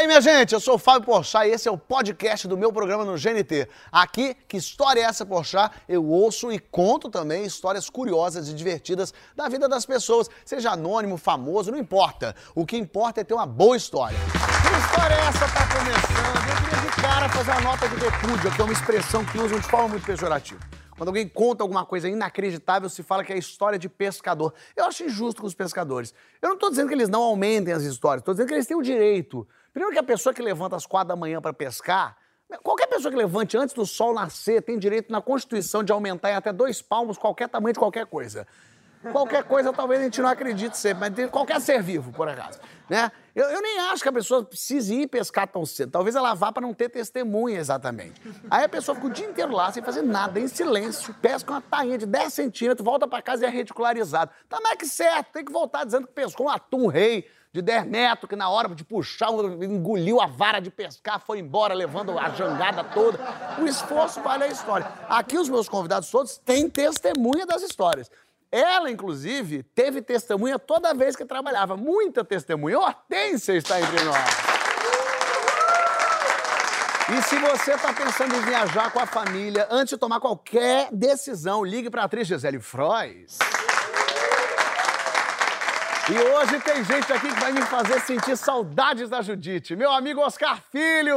aí, minha gente? Eu sou o Fábio Porchat e esse é o podcast do meu programa no GNT. Aqui, que história é essa, Porchat? Eu ouço e conto também histórias curiosas e divertidas da vida das pessoas, seja anônimo, famoso, não importa. O que importa é ter uma boa história. Que história é essa tá começando? Eu queria de cara fazer uma nota de repúdio, que é uma expressão que usam de forma muito pejorativa. Quando alguém conta alguma coisa inacreditável, se fala que é história de pescador. Eu acho injusto com os pescadores. Eu não estou dizendo que eles não aumentem as histórias, estou dizendo que eles têm o direito. Primeiro que a pessoa que levanta às quatro da manhã para pescar, qualquer pessoa que levante antes do sol nascer tem direito na Constituição de aumentar em até dois palmos qualquer tamanho de qualquer coisa. Qualquer coisa talvez a gente não acredite sempre, mas qualquer ser vivo, por acaso. Né? Eu, eu, nem acho que a pessoa precise ir pescar tão cedo. Talvez ela vá para não ter testemunha exatamente. Aí a pessoa fica o dia inteiro lá, sem fazer nada, em silêncio, pesca uma tainha de 10 centímetros, volta para casa e é reticularizado. Tá mais que certo, tem que voltar dizendo que pescou um atum rei de 10 metros, que na hora de puxar, engoliu a vara de pescar, foi embora, levando a jangada toda. O esforço vale a história. Aqui os meus convidados todos têm testemunha das histórias. Ela, inclusive, teve testemunha toda vez que trabalhava. Muita testemunha. Hortência está entre nós. E se você está pensando em viajar com a família, antes de tomar qualquer decisão, ligue para a atriz Gisele Frois. E hoje tem gente aqui que vai me fazer sentir saudades da Judite. Meu amigo Oscar Filho!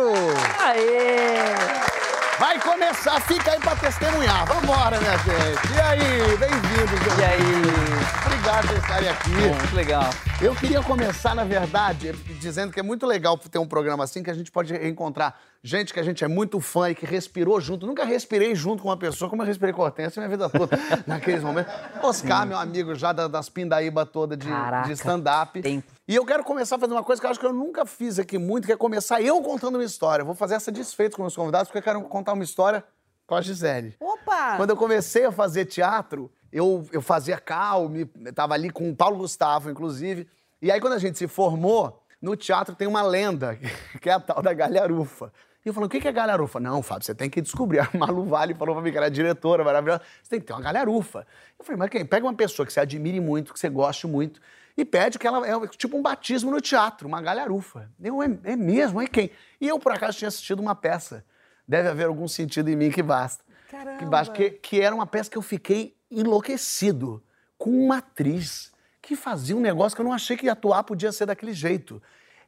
Aê! Vai começar, fica aí pra testemunhar. Vambora, minha gente. E aí, bem-vindos. E aí? Obrigado por estarem aqui. Bom, muito legal. Eu queria começar, na verdade, dizendo que é muito legal ter um programa assim, que a gente pode encontrar gente que a gente é muito fã e que respirou junto. Nunca respirei junto com uma pessoa como eu respirei com a Hortência minha vida toda, naqueles momentos. Oscar, Sim. meu amigo já das pindaíba toda de, de stand-up. E eu quero começar a fazer uma coisa que eu acho que eu nunca fiz aqui muito, que é começar eu contando uma história. vou fazer essa desfeita com meus convidados, porque eu quero contar uma história com a Gisele. Opa! Quando eu comecei a fazer teatro, eu, eu fazia calme, estava ali com o Paulo Gustavo, inclusive. E aí, quando a gente se formou, no teatro tem uma lenda, que é a tal da galharufa. E eu falei, o que é galharufa? Não, Fábio, você tem que descobrir. A Malu Vale falou pra mim que era diretora maravilhosa. Você tem que ter uma galharufa. Eu falei, mas quem? Pega uma pessoa que você admire muito, que você goste muito, e pede que ela é tipo um batismo no teatro, uma galharufa. Eu, é, é mesmo? É quem? E eu, por acaso, tinha assistido uma peça. Deve haver algum sentido em mim que basta. Caramba. Que, basta, que, que era uma peça que eu fiquei enlouquecido com uma atriz que fazia um negócio que eu não achei que atuar podia ser daquele jeito.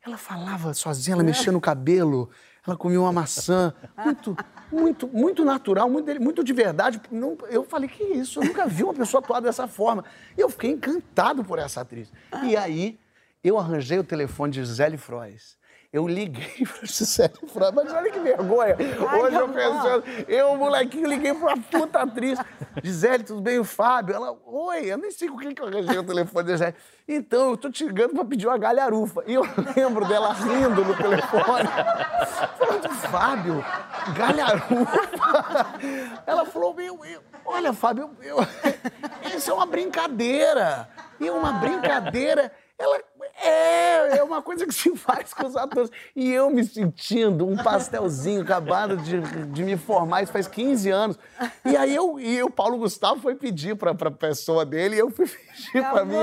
Ela falava sozinha, ela mexia no cabelo, ela comia uma maçã. Muito, muito, muito natural, muito, muito de verdade. Eu falei, que isso? Eu nunca vi uma pessoa atuar dessa forma. E eu fiquei encantado por essa atriz. E aí, eu arranjei o telefone de Gisele Frois. Eu liguei pra Gisele Frois, mas olha que vergonha. Ai, Hoje eu pensando, eu, molequinho, liguei pra uma puta atriz. Gisele, tudo bem? O Fábio? Ela, oi, eu nem sei com quem que eu arranjei o telefone da Gisele. Então, eu tô te ligando pra pedir uma galharufa. E eu lembro dela rindo no telefone. Falando, Fábio, galharufa? Ela falou, meu, meu olha, Fábio, eu, eu, isso é uma brincadeira. E uma brincadeira, ela é, é uma coisa que se faz com os atores. E eu me sentindo um pastelzinho acabado de, de me formar, isso faz 15 anos. E aí eu e o Paulo Gustavo foi pedir pra, pra pessoa dele e eu fui pedir pra mim.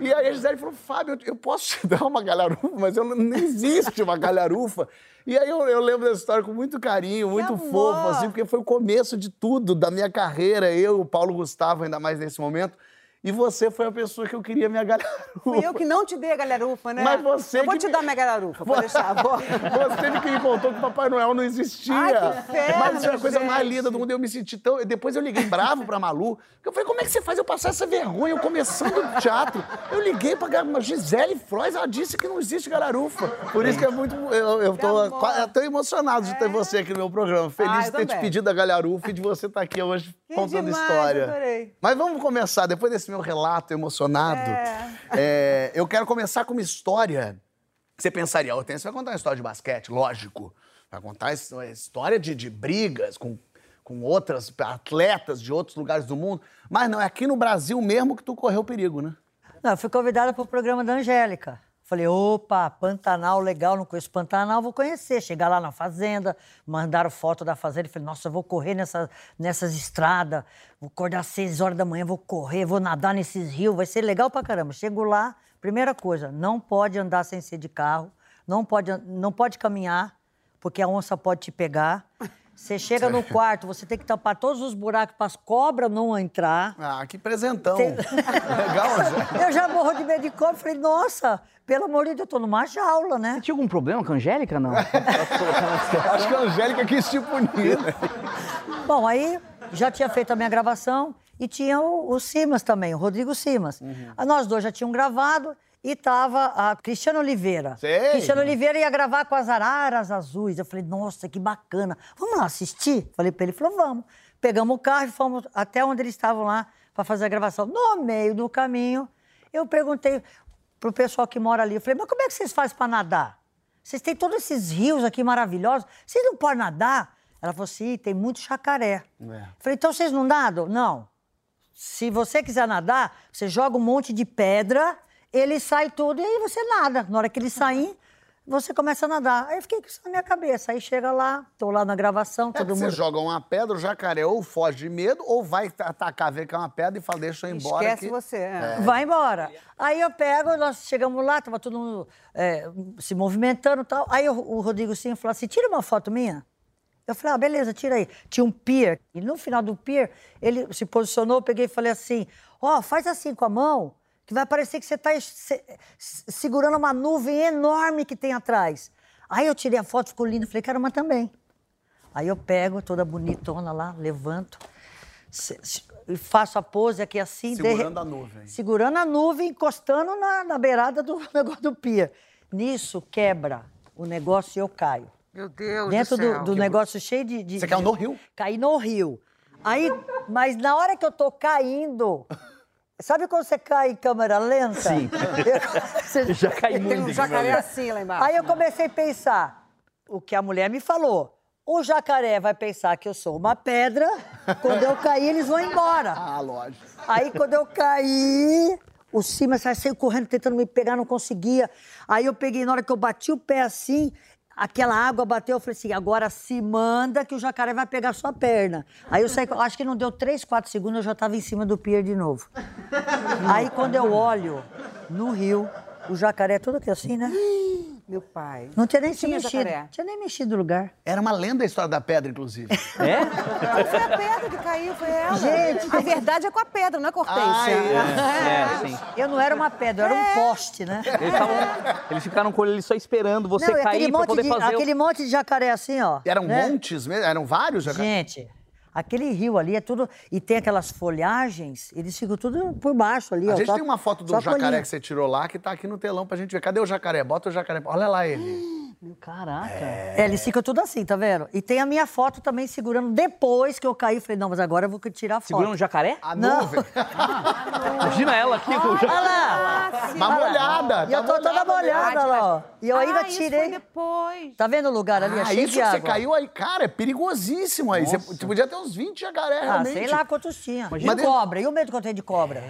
E aí a Gisele falou: Fábio, eu posso te dar uma galharufa, mas eu, não existe uma galharufa. E aí eu, eu, lembro dessa história com muito carinho, muito fofo, assim, porque foi o começo de tudo, da minha carreira, eu, o Paulo Gustavo, ainda mais nesse momento. E você foi a pessoa que eu queria minha galharufa. Fui eu que não te dei a galharufa, né? Mas você. Eu vou te me... dar minha galharufa, pode deixar. Vou. Você que me contou que o Papai Noel não existia. Ai, que ferro, Mas isso é a coisa gente. mais linda do mundo. Eu me senti tão. Depois eu liguei bravo pra Malu. Eu falei, como é que você faz eu passar essa vergonha? Eu começando o teatro. Eu liguei pra Gisele Frois, ela disse que não existe galharufa. Por isso que é muito. Eu, eu tô, tô emocionado de ter é. você aqui no meu programa. Feliz ah, de ter também. te pedido a galharufa e de você estar aqui hoje que contando demais, história. Adorei. Mas vamos começar, depois desse meu relato emocionado. É. É, eu quero começar com uma história. Você pensaria, Hortência vai contar uma história de basquete, lógico. Vai contar uma história de, de brigas com, com outras atletas de outros lugares do mundo. Mas não, é aqui no Brasil mesmo que tu correu perigo, né? Não, eu fui convidada para o programa da Angélica. Falei, opa, Pantanal, legal, não conheço Pantanal, vou conhecer. Chegar lá na fazenda, mandaram foto da fazenda. Falei, nossa, vou correr nessa, nessas estradas, vou acordar às seis horas da manhã, vou correr, vou nadar nesses rios, vai ser legal pra caramba. Chego lá, primeira coisa, não pode andar sem ser de carro, não pode, não pode caminhar, porque a onça pode te pegar. Você chega no quarto, você tem que tampar todos os buracos para as cobras não entrar. Ah, que presentão. Tem- Legal, Zé. Eu já morro de medo de cobra. Falei, nossa, pelo amor de Deus, eu tô numa jaula, né? Você tinha algum problema com a Angélica, não? Acho que a Angélica quis te punir, né? Bom, aí já tinha feito a minha gravação e tinha o, o Simas também, o Rodrigo Simas. Ah, Nós dois já tínhamos gravado e tava a Cristiana Oliveira. Sei. Cristiana Oliveira ia gravar com as araras azuis. Eu falei, nossa, que bacana. Vamos lá assistir? Falei pra ele, ele falou, vamos. Pegamos o carro e fomos até onde eles estavam lá para fazer a gravação. No meio do caminho, eu perguntei pro pessoal que mora ali, eu falei, mas como é que vocês fazem para nadar? Vocês têm todos esses rios aqui maravilhosos, vocês não podem nadar? Ela falou assim, tem muito jacaré. É. Falei, então vocês não nadam? Não. Se você quiser nadar, você joga um monte de pedra, ele sai tudo e aí você nada. Na hora que ele sair, você começa a nadar. Aí eu fiquei com isso na minha cabeça. Aí chega lá, tô lá na gravação, É todo que você mundo. joga uma pedra, o jacaré ou foge de medo, ou vai atacar, vê que é uma pedra e fala, deixa eu ir embora. Esquece que- você. é. Vai embora. Aí eu pego, nós chegamos lá, tava todo mundo é, se movimentando e tal. Aí o, o Rodrigo Sim falou assim: tira uma foto minha. Eu falei, ah, beleza, tira aí. Tinha um pier. E no final do pier, ele se posicionou, eu peguei e falei assim: ó, faz assim com a mão, que vai parecer que você está segurando uma nuvem enorme que tem atrás. Aí eu tirei a foto, ficou lindo. Falei, caramba, também. Aí eu pego, toda bonitona lá, levanto e faço a pose aqui assim. Segurando de- a nuvem. Segurando a nuvem, encostando na, na beirada do negócio do pier. Nisso, quebra o negócio e eu caio. Meu Deus Dentro do do, céu. do negócio cheio de, de- Você caiu no rio? Caí no rio. Aí, mas na hora que eu tô caindo, sabe quando você cai em câmera lenta? Sim. Você- Já caí Tem muito. um jacaré assim lá embaixo. Aí eu comecei a pensar o que a mulher me falou. O jacaré vai pensar que eu sou uma pedra, quando eu cair, eles vão embora. Ah, lógico. Aí quando eu caí, o Simas saiu correndo, tentando me pegar, não conseguia. Aí eu peguei, na hora que eu bati o pé assim, aquela água bateu, eu falei assim, agora se manda que o jacaré vai pegar sua perna. Aí eu saí, acho que não deu três, quatro segundos, eu já estava em cima do pier de novo. Aí quando eu olho no rio, o jacaré todo aqui assim, né? Meu pai. Não tinha nem se Tinha mexido. jacaré? Tinha nem mexido do lugar. Era uma lenda a história da pedra, inclusive. É? Não foi a pedra que caiu, foi ela. Gente. a verdade é com a pedra, não é com a hortência. Ah, é. É, sim. Eu não era uma pedra, eu era um poste, né? Eles, tavam- eles ficaram com ele só esperando você Não, e cair pra poder de, fazer o... aquele monte de jacaré assim, ó. Eram né? montes mesmo? Eram vários jacarés? Gente, aquele rio ali é tudo. E tem aquelas folhagens, eles ficam tudo por baixo ali, A ó. gente só- tem uma foto do jacaré colhinha. que você tirou lá que tá aqui no telão pra gente ver. Cadê o jacaré? Bota o jacaré. Olha lá ele. Caraca. É, eles ficam tudo assim, tá vendo? E tem a minha foto também segurando depois que eu caí. Falei, não, mas agora eu vou tirar a foto. Segurando um jacaré? A Não. nuvem. Imagina ela aqui com o Olha jacaré. lá! Mas molhada. E eu tá tô toda molhada lá, ó. E eu ainda ah, isso tirei. foi depois. Tá vendo o lugar ali? é Ah, cheio isso de que água. você caiu aí. Cara, é perigosíssimo aí. Você, você podia ter uns 20 jacaré, Ah, realmente. sei lá quantos tinha. Imagina- E cobra. E o medo que eu tenho de cobra?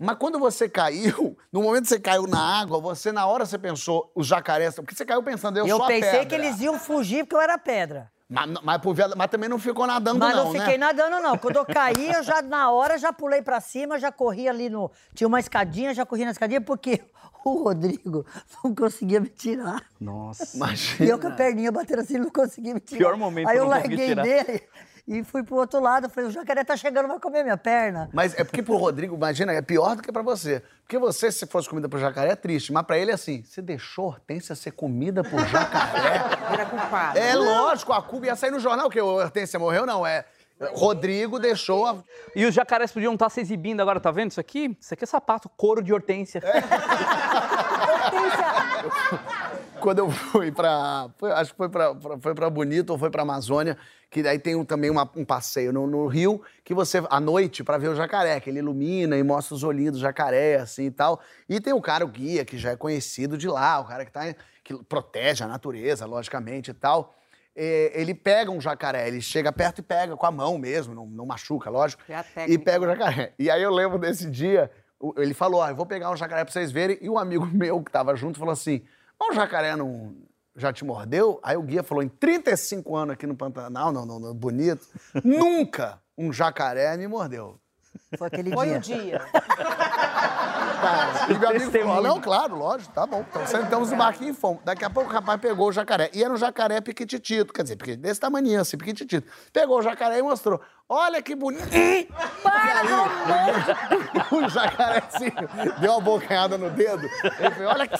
Mas quando você caiu, no momento que você caiu na água, você na hora você pensou, os jacarés, porque você caiu pensando, eu, Eu sou a pensei pedra. que eles iam fugir porque eu era pedra. Mas, mas, por via- mas também não ficou nadando Mas não, não né? fiquei nadando, não. Quando eu caí, eu já, na hora, já pulei pra cima, já corri ali no. Tinha uma escadinha, já corri na escadinha, porque o Rodrigo não conseguia me tirar. Nossa. E Imagina. eu com a perninha batendo assim, não conseguia me tirar. Pior momento Aí que eu eu larguei tirar. dele e fui pro outro lado. Falei, o jacaré tá chegando, vai comer minha perna. Mas é porque pro Rodrigo, imagina, é pior do que pra você. Porque você, se fosse comida pro jacaré, é triste. Mas pra ele é assim, você deixou a Hortência ser comida por jacaré? Era culpado. é lógico, a Cuba ia sair no jornal, que o Hortência morreu, não. É Rodrigo deixou a... E os jacarés podiam estar se exibindo agora, tá vendo isso aqui? Isso aqui é sapato, couro de hortência. Quando eu fui pra. foi- acho que foi pra, pra- foi pra Bonito ou foi pra Amazônia, que daí tem um- também uma- um passeio no, no rio, que você, à noite, pra ver o jacaré, que ele ilumina e mostra os olhinhos do jacaré, assim e tal. E tem o cara, o guia, que já é conhecido de lá, o cara que, tá, que protege a natureza, logicamente e tal. É, ele pega um jacaré, ele chega perto e pega com a mão mesmo, não, não machuca, lógico. É e pega o jacaré. E aí eu lembro desse dia, ele falou: ó, eu vou pegar um jacaré pra vocês verem. E um amigo meu que tava junto falou assim: mas o jacaré não já te mordeu? Aí o guia falou: em 35 anos aqui no Pantanal, não, não, não bonito, nunca um jacaré me mordeu. Foi aquele Foi dia. o dia. cara. E meu amigo falou, Testemunho. não, claro, lógico, tá bom. Então sentamos no barquinho e fomos. Daqui a pouco o rapaz pegou o jacaré. E era um jacaré piquititito, quer dizer, desse tamanho assim, piquititito. Pegou o jacaré e mostrou. Olha que bonito. Para, O jacarézinho deu uma bocanhada no dedo. Ele falou, olha que...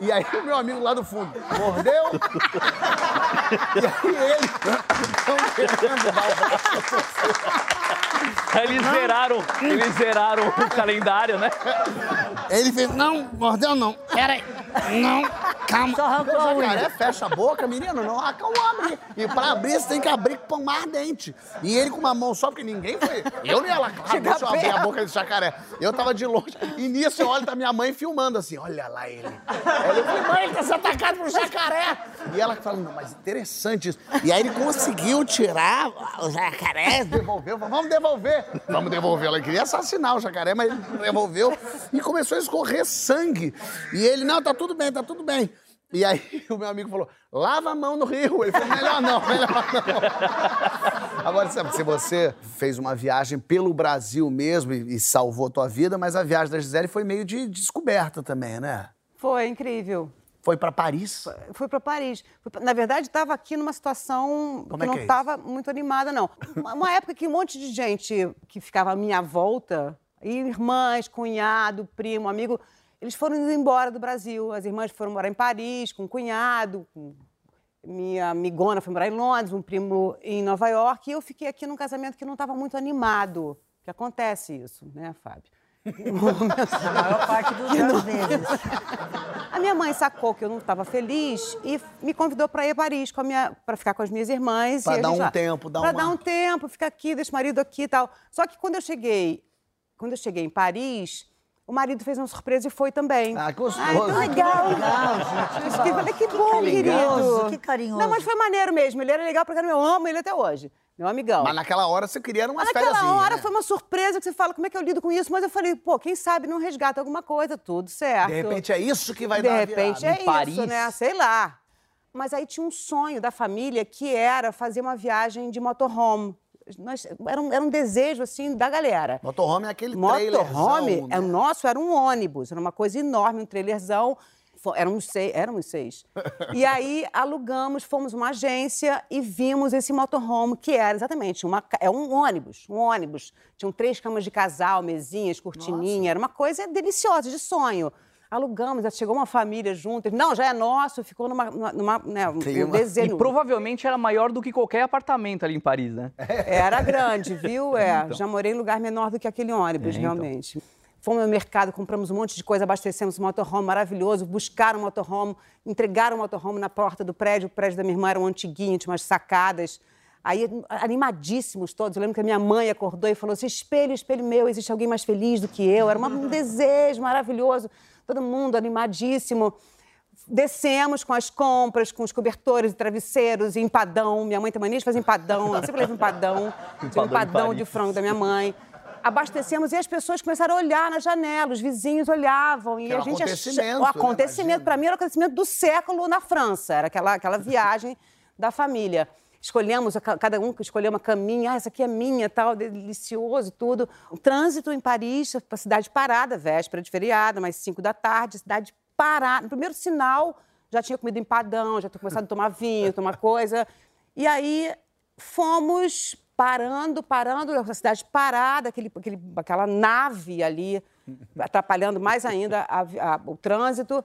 E aí o meu amigo lá do fundo mordeu. E aí ele... Não querendo dar o braço. Eles zeraram, eles zeraram o calendário, né? Ele fez, não, mordeu não. Peraí, não, calma. Só arrancou a unha. jacaré fecha a boca, menino, não arranca o abre. E pra abrir, você tem que abrir com pão ardente. E ele com uma mão só, porque ninguém foi. Eu nem ela, claro, deixa eu abrir a boca desse jacaré. Eu tava de longe. E nisso eu olho tá minha mãe filmando assim, olha lá ele. Aí eu falei, mãe, ele tá sendo atacado por jacaré. E ela fala, não, mas interessante isso. E aí ele conseguiu tirar o jacaré, devolveu, falou, vamos devolver. Vamos devolver. Ela queria assassinar o jacaré, mas ele devolveu. E começou a escorrer sangue. E ele, não, tá tudo bem, tá tudo bem. E aí o meu amigo falou, lava a mão no rio. Ele falou, melhor não, melhor não. Agora, sabe, se você fez uma viagem pelo Brasil mesmo e, e salvou a tua vida, mas a viagem da Gisele foi meio de descoberta também, né? Foi incrível. Foi pra Paris? Fui para Paris. Na verdade, estava aqui numa situação Como que é não que é estava muito animada, não. Uma, uma época que um monte de gente que ficava à minha volta, irmãs, cunhado, primo, amigo, eles foram indo embora do Brasil. As irmãs foram morar em Paris, com o cunhado, com minha amigona foi morar em Londres, um primo em Nova York, e eu fiquei aqui num casamento que não estava muito animado. Que acontece isso, né, Fábio? Na maior parte dos anos vezes. A minha mãe sacou que eu não estava feliz e me convidou para ir a Paris com a minha, para ficar com as minhas irmãs. Pra e a dar um lá- tempo, dar pra uma- dar um tempo, ficar aqui, deixa o marido aqui e tal. Só que quando eu cheguei, quando eu cheguei em Paris, o marido fez uma surpresa e foi também. Ah, que gostoso. Ai, que Ai, que legal. legal, gente, que Eu fiquei, bom. falei, que bom, carinhoso, querido. que carinhoso. Não, mas foi maneiro mesmo. Ele era legal porque eu amo ele até hoje. Meu amigão. Mas naquela hora você queria umas Mas naquela hora né? foi uma surpresa que você fala, como é que eu lido com isso? Mas eu falei, pô, quem sabe não resgata alguma coisa, tudo certo. De repente é isso que vai De dar a repente virada. é Em Paris. isso, né? Sei lá. Mas aí tinha um sonho da família que era fazer uma viagem de motorhome. Nós, era, um, era um desejo, assim, da galera. Motorhome é aquele Motorhome, trailerzão, é, o né? nosso era um ônibus, era uma coisa enorme, um trailerzão. Éramos seis, éramos seis. E aí alugamos, fomos uma agência e vimos esse motorhome, que era exatamente uma, é um ônibus, um ônibus. Tinham três camas de casal, mesinhas, cortininha, era uma coisa deliciosa, de sonho. Alugamos, já chegou uma família junto. Não, já é nosso, ficou numa, numa, numa, né, um Clima. E desenho. provavelmente era maior do que qualquer apartamento ali em Paris, né? Era grande, viu? É, já morei em lugar menor do que aquele ônibus, É, então. Fomos ao mercado, compramos um monte de coisa, abastecemos um motorhome maravilhoso, buscaram um motorhome, entregaram o motorhome na porta do prédio. O prédio da minha irmã era um antiguinho, tinha umas sacadas. Aí, animadíssimos todos. Eu lembro que a minha mãe acordou e falou assim, espelho, espelho meu, existe alguém mais feliz do que eu? Era um desejo maravilhoso. Todo mundo animadíssimo. Descemos com as compras, com os cobertores e travesseiros, e empadão. Minha mãe tem mania de fazer empadão, ela sempre leva empadão. Empadão um em empadão de frango da minha mãe. Abastecemos e as pessoas começaram a olhar na janela, os vizinhos olhavam. E era a um gente acontecimento, né, O acontecimento, imagina. para mim, era o acontecimento do século na França. Era aquela, aquela viagem da família. Escolhemos, a ca- cada um escolheu uma caminha, ah, essa aqui é minha, tal, delicioso, tudo. O trânsito em Paris, a cidade parada, véspera de feriado, mais cinco da tarde, cidade parada. No primeiro sinal, já tinha comido empadão, já tinha começado a tomar vinho, tomar coisa. E aí fomos parando, parando, a cidade parada, aquele, aquele, aquela nave ali, atrapalhando mais ainda a a- o trânsito.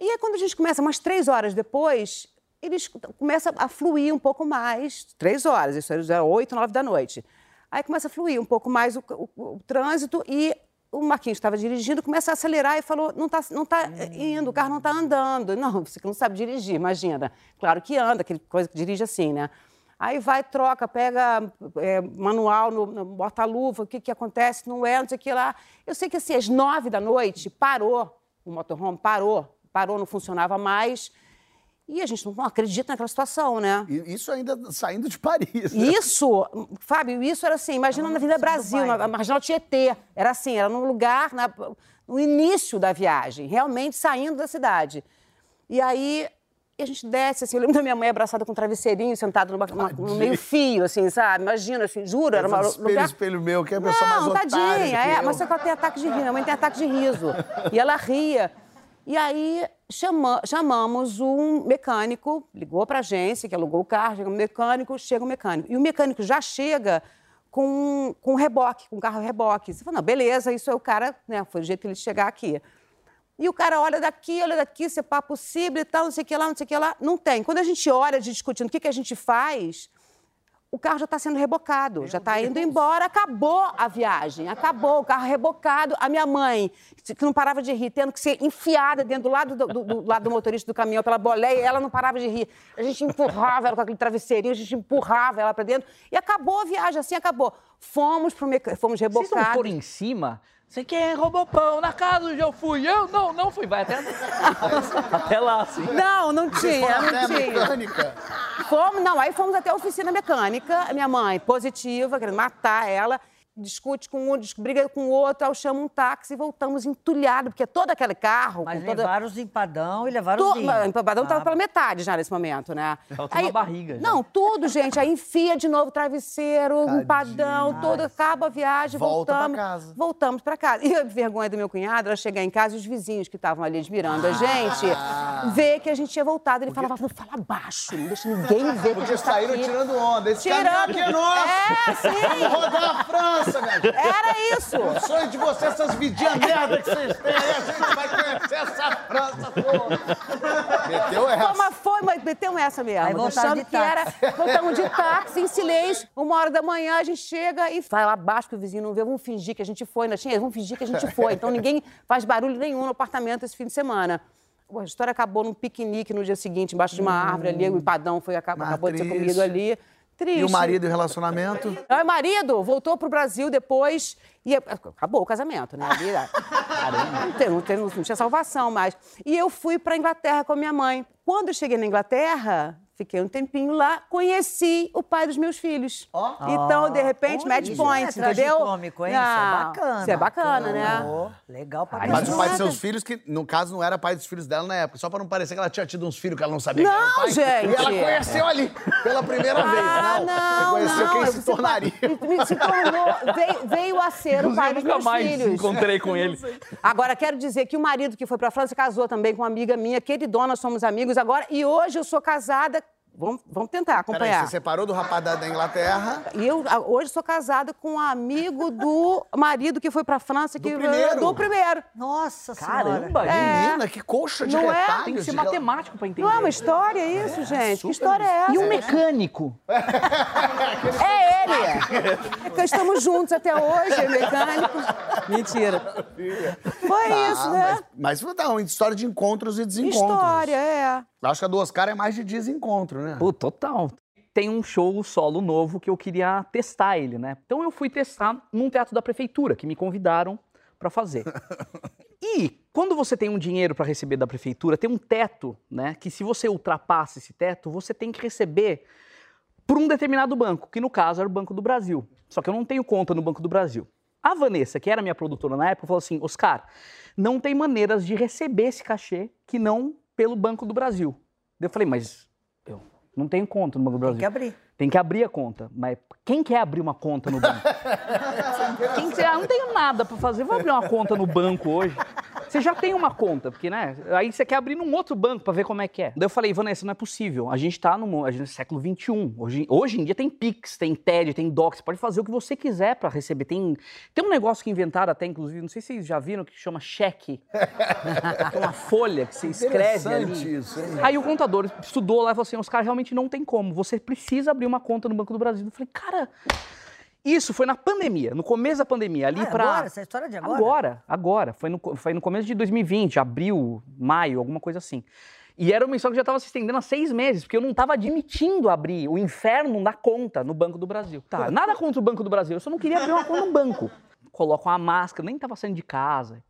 E aí, quando a gente começa, umas três horas depois, eles começam a fluir um pouco mais. Três horas, isso era oito, nove da noite. Aí começa a fluir um pouco mais o, o- o trânsito e o Marquinhos estava dirigindo, começa a acelerar e falou: não está não tá indo, o carro não está andando. Não, você não sabe dirigir, imagina. Claro que anda, aquele coisa que dirige assim, né? Aí vai, troca, pega é, manual, no, no bota-luva, o que, que acontece, não é, não sei o que lá. Eu sei que assim, às nove da noite, parou o motorhome, parou, parou, não funcionava mais. E a gente não acredita naquela situação, né? Isso ainda saindo de Paris. né? Isso, Fábio, isso era assim, imagina na Avenida Brasil, na Marginal Tietê. Era assim, era num lugar, na- no início da viagem, realmente saindo da cidade. E aí E a gente desce, assim, eu lembro da minha mãe abraçada com um travesseirinho, sentado numa- numa- no meio fio, assim, sabe? Imagina, assim, juro, era uma Espelho, lugar... espelho meu, que é a pessoa mais Não, otária tadinha, que é, mas só que ela tem ataque de riso, minha mãe tem ataque de riso. E ela ria. E aí chama- chamamos um mecânico, ligou pra agência, que alugou o carro, chega um mecânico, chega um mecânico. E o mecânico já chega com, com reboque, com carro reboque. Você fala, não, beleza, isso é o cara, né? Foi o jeito que ele chegar aqui. E o cara olha daqui, olha daqui, se é possível e tal, não sei o que lá, não sei o que lá. Não tem. Quando a gente olha discutindo o que, que a gente faz, o carro já está sendo rebocado, já está indo embora, acabou a viagem, acabou o carro rebocado. A minha mãe, que não parava de rir, tendo que ser enfiada dentro do lado do, do- do lado do motorista do caminhão pela boleia, ela não parava de rir. A gente empurrava ela com aquele travesseirinho, a gente empurrava ela para dentro e acabou a viagem, assim acabou. Fomos pro meca... fomos Vocês não rebocados. foram em cima? Você quer roubou pão na casa onde eu fui? Eu não, não fui. Vai até, até lá, assim. Não, não tinha, não a tinha. mecânica. Fomos, não, aí fomos até a oficina mecânica. Minha mãe, positiva, querendo matar ela. Discute com um, briga com o outro, aí eu chamo um táxi e voltamos entulhados, porque todo aquele carro. Mas com toda... levaram os empadão e levaram To... os vinhos. O empadão estava Ah, pela metade já nesse momento, né? Faltava uma barriga já. Não, tudo, gente. Aí enfia de novo o travesseiro, um empadão, todo, acaba a viagem, Volta pra voltamos. casa. Voltamos pra casa. E a vergonha do meu cunhado era chegar em casa e os vizinhos que estavam ali admirando a gente, Ah. ver que a gente tinha voltado. Ele falava, não, fala baixo, não deixa ninguém ver que a Porque tá saíram aqui. tirando onda. Esse Tirando. caminhão aqui é nosso. É, sim. Vamos rodar a França, minha gente. Era isso. O sonho de vocês, essas vidinhas merda que vocês têm aí, a gente vai conhecer essa França toda. Meteu essa. Mas foi, mas meteu essa mesmo. Aí voltaram que era. Voltamos de táxi, em silêncio. Uma hora da manhã a gente chega e vai lá abaixo que o vizinho não vê. Vamos fingir que a gente foi. Ainda tinha, vamos fingir que a gente foi. Então ninguém faz barulho nenhum no apartamento esse fim de semana. A história acabou num piquenique no dia seguinte, embaixo de uma árvore ali. O empadão foi, acabou, acabou de ser comido ali. Triste. E o marido e o relacionamento? Aí o marido voltou pro Brasil depois e acabou o casamento, né? Ali, né? Não, não, não tinha salvação mais. E eu fui pra Inglaterra com a minha mãe. Quando eu cheguei na Inglaterra, fiquei um tempinho lá, conheci o pai dos meus filhos. Então, de repente, Olha, match isso point, é entendeu? hein? Isso é Não, bacana. Isso é bacana, né? Pô, legal pra Mas o pai dos seus filhos, que no caso não era pai dos filhos dela na época, só pra não parecer que ela tinha tido uns filhos que ela não sabia que era Não, pai. gente. E ela conheceu ali, pela primeira vez. Ah, Não, não, você conheceu não, quem eu- se tornaria. Se, se tornou, veio, veio a ser o pai Inclusive, eu dos nunca meus mais filhos. encontrei com ele. Agora, quero dizer que o marido que foi pra França casou também com uma amiga minha, queridona, somos amigos agora. E hoje eu sou casada. Vamos, vamos tentar Peraí, acompanhar. você separou do rapaz da, da Inglaterra. E eu hoje sou casada com um amigo do marido que foi pra França. Que, primeiro? Do primeiro. Nossa senhora. Caramba, gente. Menina, que coxa de Não é? retalhos. Tem que ser matemático pra entender. Não é uma história isso, gente? Que história é essa? E um mecânico? É ele! Porque estamos juntos até hoje, é mecânico. Mentira. Foi Ah, isso, né? Mas, mas não, história de encontros e desencontros. História, é. Acho que a do Oscar é mais de desencontro, né? Pô, total. Tem um show solo novo que eu queria testar ele, né? Então eu fui testar num teatro da prefeitura, que me convidaram pra fazer. E quando você tem um dinheiro para receber da prefeitura, tem um teto, né? Que se você ultrapassa esse teto, você tem que receber por um determinado banco, que no caso era o Banco do Brasil. Só que eu não tenho conta no Banco do Brasil. A Vanessa, que era minha produtora na época, falou assim: Oscar, não tem maneiras de receber esse cachê que não pelo Banco do Brasil. Eu falei, mas eu não tenho conta no Banco do Brasil. Tem que abrir. Tem que abrir a conta. Mas quem quer abrir uma conta no banco? quem quer? Ah, não tenho nada pra fazer. Vou abrir uma conta no banco hoje. Você já tem uma conta, porque, né? Aí você quer abrir num outro banco pra ver como é que é. Daí eu falei, Vanessa, não é possível. A gente tá no, a gente, no século XXI. Hoje, hoje em dia tem Pix, tem TED, tem Doc. Você pode fazer o que você quiser pra receber. Tem, tem um negócio que inventaram até, inclusive, não sei se vocês já viram, que chama cheque. que é uma folha que você escreve ali. Isso, hein? Aí o contador estudou lá e falou assim: os caras realmente não tem como. Você precisa abrir uma conta no Banco do Brasil. Eu falei, cara, isso foi na pandemia, no começo da pandemia, ali Ah, pra. agora? Essa história é de agora? Agora, agora. Foi no, foi no começo de 2020, abril, maio, alguma coisa assim. E era uma história que já estava se estendendo há seis meses, porque eu não estava admitindo abrir o inferno na conta no Banco do Brasil. Tá, nada contra o Banco do Brasil, eu só não queria abrir uma conta no banco. Coloco uma máscara, nem estava saindo de casa,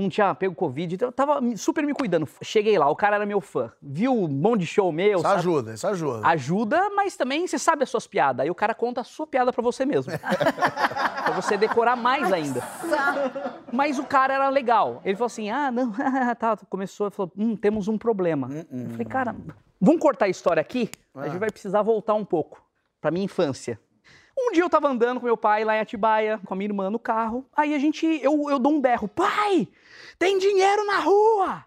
não tinha pego Covid, então eu tava super me cuidando. Cheguei lá, o cara era meu fã, viu um monte de show meu, Isso sabe? ajuda, isso ajuda. Ajuda, mas também você sabe as suas piadas. Aí o cara conta a sua piada pra você mesmo. pra você decorar mais ainda. Mas o cara era legal. Ele falou assim: ah, não, tá. Começou, ele falou: hum, temos um problema. Eu falei, cara, Vamos cortar a história aqui? A gente vai precisar voltar um pouco pra minha infância. Um dia eu tava andando com meu pai lá em Atibaia, com a minha irmã no carro. Aí a gente, eu, eu dou um berro, pai, tem dinheiro na rua!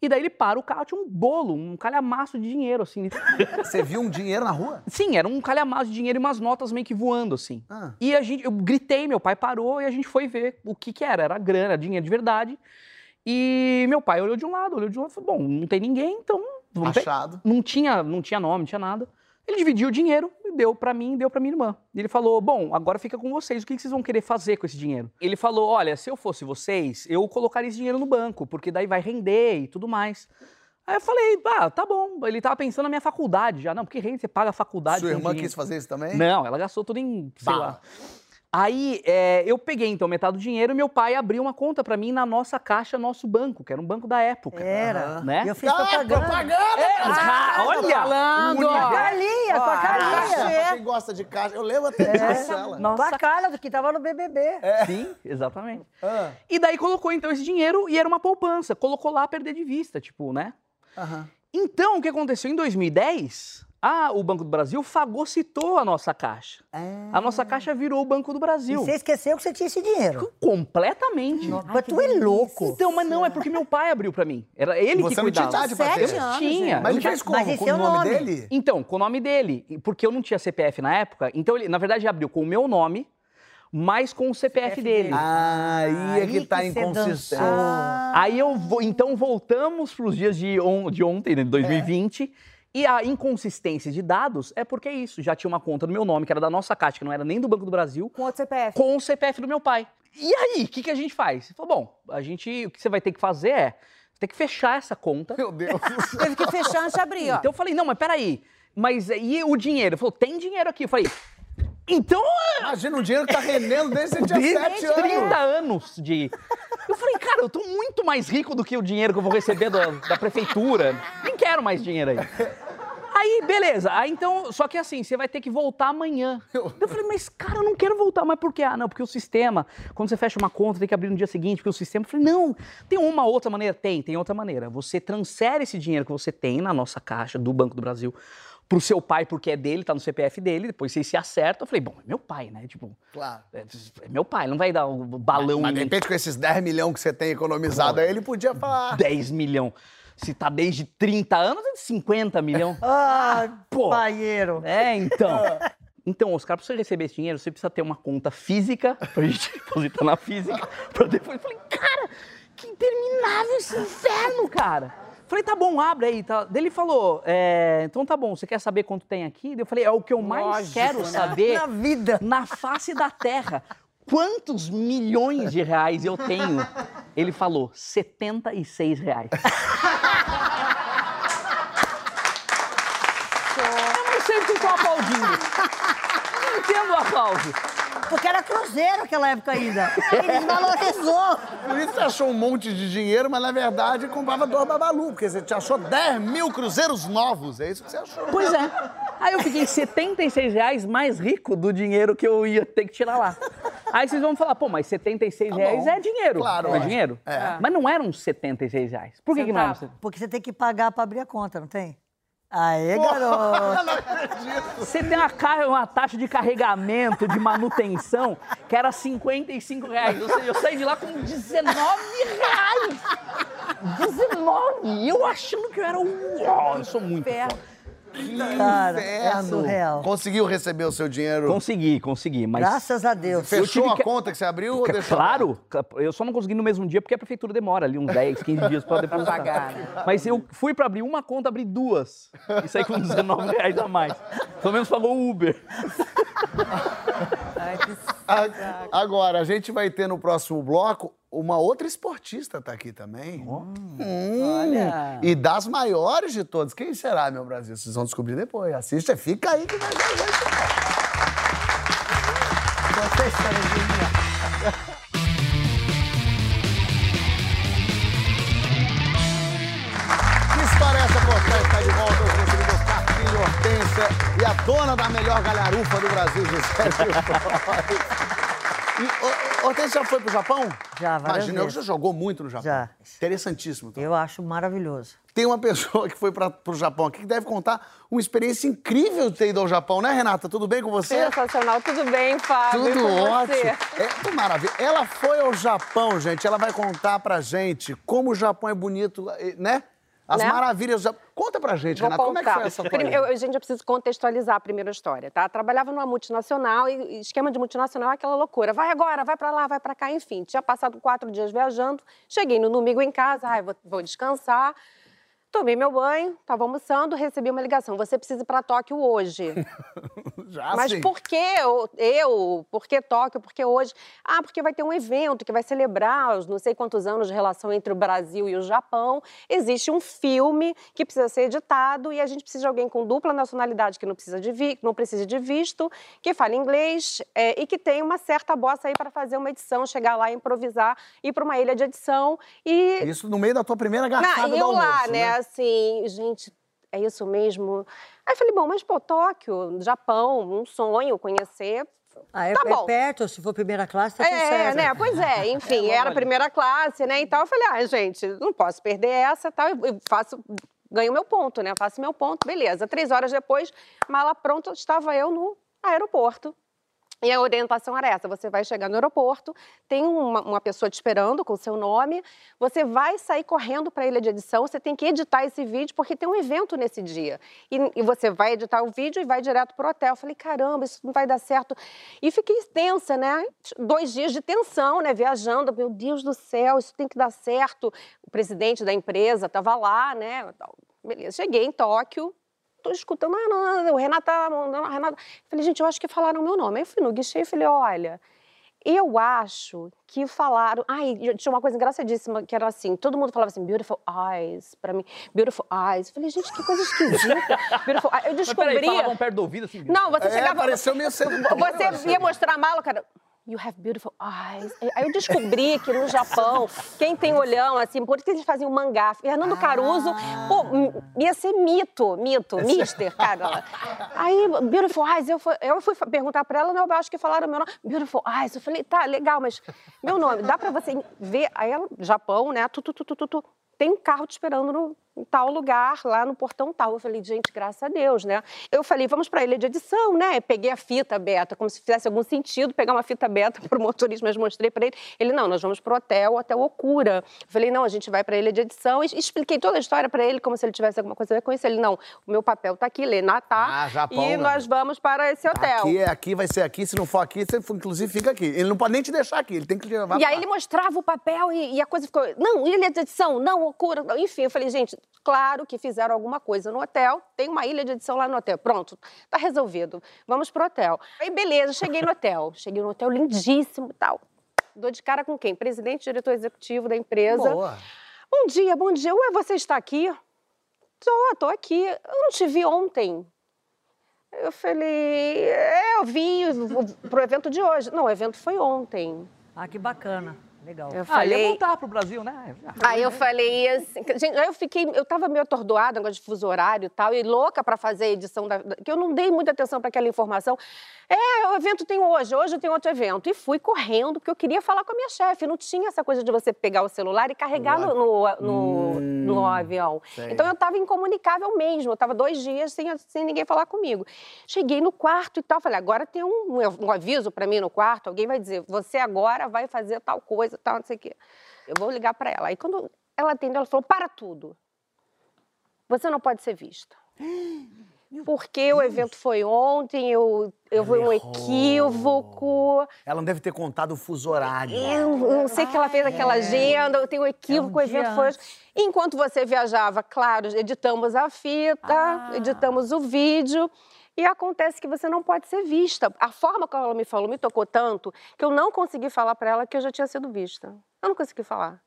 E daí ele para o carro, tinha um bolo, um calhamaço de dinheiro, assim. Você viu um dinheiro na rua? Sim, era um calhamaço de dinheiro e umas notas meio que voando, assim. Ah. E a gente, eu gritei, meu pai parou e a gente foi ver o que que era. Era grana, dinheiro de verdade. E meu pai olhou de um lado, olhou de outro, falou, bom, não tem ninguém, então Achado. não tinha, não tinha nome, não tinha nada. Ele dividiu o dinheiro e deu pra mim, e deu pra minha irmã. E ele falou: "Bom, agora fica com vocês. O que vocês vão querer fazer com esse dinheiro?" Ele falou: "Olha, se eu fosse vocês, eu colocaria esse dinheiro no banco, porque daí vai render e tudo mais." Aí eu falei: "Ah, tá bom." Ele tava pensando na minha faculdade já. Não, porque rende, você paga a faculdade Sua irmã dinheiro." quis fazer isso também? Não, ela gastou tudo em, sei Bala. lá. Aí é, eu peguei então metade do dinheiro e meu pai abriu uma conta pra mim na nossa caixa, nosso banco, que era um banco da época. Era. Né? E eu fiz Ah, propaganda. propaganda! É, ah, olha! falando, a Carlinha, com a Ó, Carlinha. cachê. Pra quem gosta de caixa, eu lembro até disso, ela. Com a Carla, que tava no BBB. Sim, exatamente. Ah, E daí colocou então esse dinheiro e era uma poupança. Colocou lá a perder de vista, tipo, né? aham. Então, o que aconteceu? Em 2010, ah, o Banco do Brasil fagocitou a nossa caixa. A nossa caixa virou o Banco do E Brasil. você esqueceu que você tinha esse dinheiro. Completamente. Mas tu é louco. Então, mas não, é porque meu pai abriu pra mim. Era ele Você que não tinha cuidava. idade pra Sete ter? anos, Tinha. Mas ele fez Mas como? esse Com é o nome nome. dele? Então, com o nome dele, porque eu não tinha CPF na época, então ele, na verdade, abriu com o meu nome, mas com o CPF, CPF dele. dele. Aí é que Aí tá que inconsistente. dançou. Aí eu vou, então voltamos para os dias de, on- de ontem, né, de 2020. E a inconsistência de dados é porque é isso. Já tinha uma conta no meu nome, que era da nossa caixa, que não era nem do Banco do Brasil, Com outro CPF. com o CPF do meu pai. E aí, o que, que a gente faz? Ele falou, bom, a gente, o que você vai ter que fazer é, você tem que fechar essa conta. Meu Deus. Teve que fechar antes de abrir, ó. Então eu falei, não, mas peraí, mas e o dinheiro? Ele falou, tem dinheiro aqui. Eu falei, então Imagina um dinheiro que tá rendendo desde você tinha Desde sete anos. 30 anos de. Eu falei, cara, eu tô muito mais rico do que o dinheiro que eu vou receber da, da prefeitura. Nem quero mais dinheiro aí. Aí, beleza. Aí então, só que assim, você vai ter que voltar amanhã. Eu falei, mas cara, eu não quero voltar. Mas por quê? Ah, não, porque o sistema, quando você fecha uma conta, tem que abrir no dia seguinte, porque o sistema. Eu falei, não, tem uma outra maneira? Tem, tem outra maneira. Você transfere esse dinheiro que você tem na nossa caixa do Banco do Brasil pro seu pai, porque é dele, tá no CPF dele, depois vocês se acertam. Eu falei, bom, é meu pai, né? Tipo, Claro. é é meu pai, não vai dar o balão Mas de em repente, com esses 10 milhões que você tem economizado aí, ele podia falar. 10 milhão. Se tá desde 30 anos, é de 50 milhão. Ah, Pô. paieiro. É, então. Então, Oscar, pra você receber esse dinheiro, você precisa ter uma conta física, pra gente depositar na física, pra depois. Eu falei, cara, que interminável esse inferno, cara. Falei, tá bom, abre aí. Tá. Daí ele falou, é, então tá bom, você quer saber quanto tem aqui? Daí Eu falei, é o que eu mais Lógico, quero né? saber Na vida. na face da terra. Quantos milhões de reais eu tenho? Ele falou, 76 reais. Eu não sei porque eu tô aplaudindo. Entendo o aplauso. Porque era cruzeiro naquela época ainda. Ele desvalorizou. Por isso você achou um monte de dinheiro, mas na verdade comprava dois babalu, porque você te achou 10 mil cruzeiros novos. É isso que você achou. Pois é. Aí eu fiquei 76 reais mais rico do dinheiro que eu ia ter que tirar lá. Aí vocês vão falar, pô, mas 76 Tá reais é dinheiro. Claro, Não é lógico. dinheiro? É. Mas não eram 76 reais. Por que, que não eram? Centavo. Porque você tem que pagar pra abrir a conta, não tem? Aê, garoto. Você tem uma, uma taxa de carregamento, de manutenção, que era 55 reais. Ou seja, eu saí de lá com 19 reais. 19! E eu achando que eu era um. Uau, eu sou muito Inferno. Foda. Cara, é Inferno. surreal. Conseguiu receber o seu dinheiro? Consegui, consegui, mas. Graças a Deus. Fechou tive a que- conta que você abriu ou deixou? Claro, eu só não consegui no mesmo dia porque a prefeitura demora ali uns 10, 15 dias para depositar. pagar, né? Mas eu fui para abrir uma conta, abri duas. E saí com 19 reais a mais. Pelo menos pagou o Uber. Ai, que Agora, a gente vai ter no próximo bloco uma outra esportista tá aqui também. Hum. Olha. E das maiores de todas. Quem será, meu Brasil? Vocês vão descobrir depois. Assista, fica aí que vai dar. Essa história é genial. Que história é essa, Portal? Está de volta os meus queridos Carpinho Hortência e a dona da melhor galharufa do Brasil, José Hortência já foi pro Japão? Já, várias Imagina, vezes. já jogou muito no Japão. Já. Interessantíssimo. então. Eu acho maravilhoso. Tem uma pessoa que foi para o Japão aqui que deve contar uma experiência incrível de ter ido ao Japão, né, Renata? Tudo bem com você? Sensacional, tudo bem, Fábio? Tudo ótimo. Você? É que maravilha. Ela foi ao Japão, gente. Ela vai contar pra gente como o Japão é bonito, né? As Né? maravilhas. Conta pra gente, Vou Renata, como é que contar. foi essa história? eu- Gente, eu preciso contextualizar a primeira história, tá? Trabalhava numa multinacional e e esquema de multinacional é aquela loucura. Vai agora, vai pra lá, vai pra cá, enfim. Tinha passado quatro dias viajando, cheguei no domingo em casa, ai, vou, vou descansar. Tomei meu banho, tava almoçando, recebi uma ligação. Você precisa ir pra Tóquio hoje. Já Mas sim. por que eu, eu? Por que Tóquio? Por que hoje? Ah, porque vai ter um evento que vai celebrar os não sei quantos anos de relação entre o Brasil e o Japão. Existe um filme que precisa ser editado e a gente precisa de alguém com dupla nacionalidade que não precisa de, vi, não precisa de visto, que fale inglês é, e que tem uma certa bossa aí para fazer uma edição, chegar lá, improvisar, ir para uma ilha de edição e Isso no meio da tua primeira não, garfada e do eu almoço, lá, né, assim, gente, é isso mesmo? Aí eu falei, bom, mas pô, Tóquio, Japão, um sonho conhecer. Ah, é, Tá é bom. perto, se for primeira classe, tá tudo É, certo. né? Pois é, enfim, era primeira classe, né? Então eu falei, ah, gente, não posso perder essa, tal. Eu eu faço, ganho meu ponto, né? Faço meu ponto, beleza. Três horas depois, mala pronta, estava eu no aeroporto. E a orientação era essa: você vai chegar no aeroporto, tem uma, uma pessoa te esperando com o seu nome, você vai sair correndo para a ilha de edição, você tem que editar esse vídeo, porque tem um evento nesse dia. E, e você vai editar o vídeo e vai direto para o hotel. Eu falei, caramba, isso não vai dar certo. E fiquei tensa, né? Dois dias de tensão, né? Viajando, meu Deus do céu, isso tem que dar certo. O presidente da empresa estava lá, né? Beleza, cheguei em Tóquio, tô escutando, ah, não, não, o Renata, não, a Renata. Falei, gente, eu acho que falaram meu nome. Aí eu fui no guichê e falei, olha, eu acho que falaram. Ai, tinha uma coisa engraçadíssima que era assim: todo mundo falava assim, beautiful eyes, pra mim, beautiful eyes. Eu falei, gente, que coisa esquisita. beautiful eyes. Eu Mas descobri. peraí, falavam perto do ouvido assim. Não, você É, chegava. pareceu meio cedo. Você ia mostrar a mala, cara. You have beautiful eyes. Aí eu descobri que no Japão, quem tem olhão, assim, por que eles faziam mangá. Fernando Caruso, pô, ia ser mito, mito, mister, cara. Aí, beautiful eyes, eu fui, eu fui perguntar pra ela, não, eu acho que falaram meu nome. Beautiful eyes. Eu falei, tá, legal, mas meu nome, dá pra você ver. Aí ela, Japão, né, tu, tu, tu, tu, tu, tu. Tem um carro te esperando no em tal lugar, lá no portão tal. Eu falei, gente, graças a Deus, né? Eu falei, vamos para a ilha de edição, né? Peguei a fita beta, como se fizesse algum sentido pegar uma fita beta para o motorista, mas mostrei para ele. Ele, não, nós vamos para o hotel, hotel Okura. Eu falei, não, a gente vai para a ilha de edição. E expliquei toda a história para ele, como se ele tivesse alguma coisa a ver com isso. Ele, não, o meu papel está aqui, Lena tá. Ah, Japão, E né? nós vamos para esse hotel. Aqui é aqui, vai ser aqui. Se não for aqui, você inclusive fica aqui. Ele não pode nem te deixar aqui, ele tem que te levar E aí lá. ele mostrava o papel e, e a coisa ficou. Não, ilha de edição, não, loucura. Enfim, eu falei, gente, claro que fizeram alguma coisa no hotel. Tem uma ilha de edição lá no hotel. Pronto, tá resolvido. Vamos pro hotel. Aí, beleza, cheguei no hotel. Cheguei no hotel lindíssimo e tal. Dou de cara com quem? Presidente, diretor executivo da empresa. Boa. Bom dia, bom dia. Ué, você está aqui? Tô, tô aqui. Eu não te vi ontem. Eu falei, é, eu vim pro evento de hoje. Não, o evento foi ontem. Ah, que bacana. Legal. Eu Ah, falei. ia voltar pro Brasil, né? Aí eu falei assim, gente, aí eu fiquei, eu tava meio atordoada, negócio de fuso horário e tal, e louca para fazer a edição da, que eu não dei muita atenção para aquela informação. É, o evento tem hoje, hoje tem outro evento. E fui correndo, porque eu queria falar com a minha chefe. Não tinha essa coisa de você pegar o celular e carregar no, no, no- no avião. sei. Então eu estava incomunicável mesmo. Eu estava dois dias sem, sem ninguém falar comigo. Cheguei no quarto e tal. Falei, agora tem um, um aviso para mim no quarto. Alguém vai dizer, você agora vai fazer tal coisa, tal, não sei o quê. Eu vou ligar para ela. Aí quando ela atendeu, ela falou, para tudo. Você não pode ser vista. Porque o evento foi ontem, eu, eu fui um equívoco. Ela não deve ter contado o fuso horário. Eu não sei que ela fez aquela agenda, eu tenho um equívoco, É um o evento foi. antes. Enquanto você viajava, claro, editamos a fita, Ah. editamos o vídeo. E acontece que você não pode ser vista. A forma como ela me falou me tocou tanto que eu não consegui falar para ela que eu já tinha sido vista. Eu não consegui falar.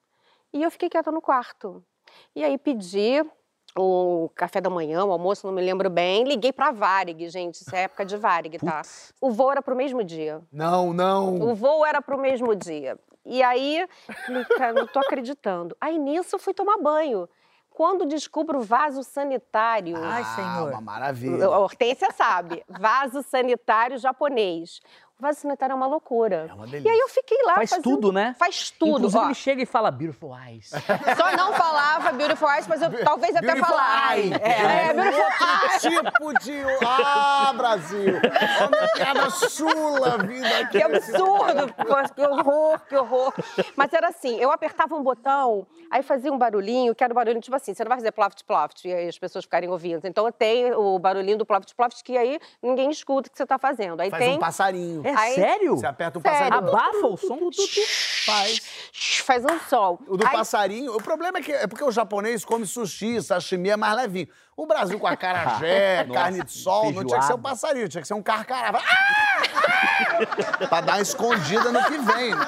E eu fiquei quieta no quarto. E aí pedi o café da manhã, o almoço, não me lembro bem. Liguei para Varig, gente. Isso é época de Varig, tá? O voo era pro mesmo dia. Não, não. O voo era pro mesmo dia. E aí, falei, cara, não tô acreditando. Aí nisso eu fui tomar banho. Quando descubro o vaso sanitário. Ai, Ah, senhor. uma maravilha. A Hortência sabe. Vaso sanitário japonês. vaso sanitário é uma loucura. É uma E delícia. aí eu fiquei lá Faz fazendo- tudo, né? Faz tudo. Inclusive, ó. ele chega e fala Beautiful Eyes. Só não falava Beautiful Eyes, mas eu talvez até Beautiful falar. Eye. É, é, Beautiful. Tipo de. Ah, Brasil! Piada chula vida aqui. Que absurdo! Pô, Que horror, que horror. Mas era assim, eu apertava um botão, aí fazia um barulhinho, que era um barulhinho tipo assim, você não vai fazer ploft ploft, e aí as pessoas ficarem ouvindo. Então eu tenho o barulhinho do ploft ploft, que aí ninguém escuta o que você tá fazendo. Aí Faz tem... um passarinho. É Aí- sério? Você aperta o Sério. passarinho. Abafa o som? Faz. Faz um som. O do Aí- passarinho, o problema é que é porque o japonês come sushi, sashimi é mais levinho. O Brasil com a carajé, carne de sol, não tinha que ser um feijoada. passarinho, tinha que ser um carcará. Ah! pra dar uma escondida no que vem. né?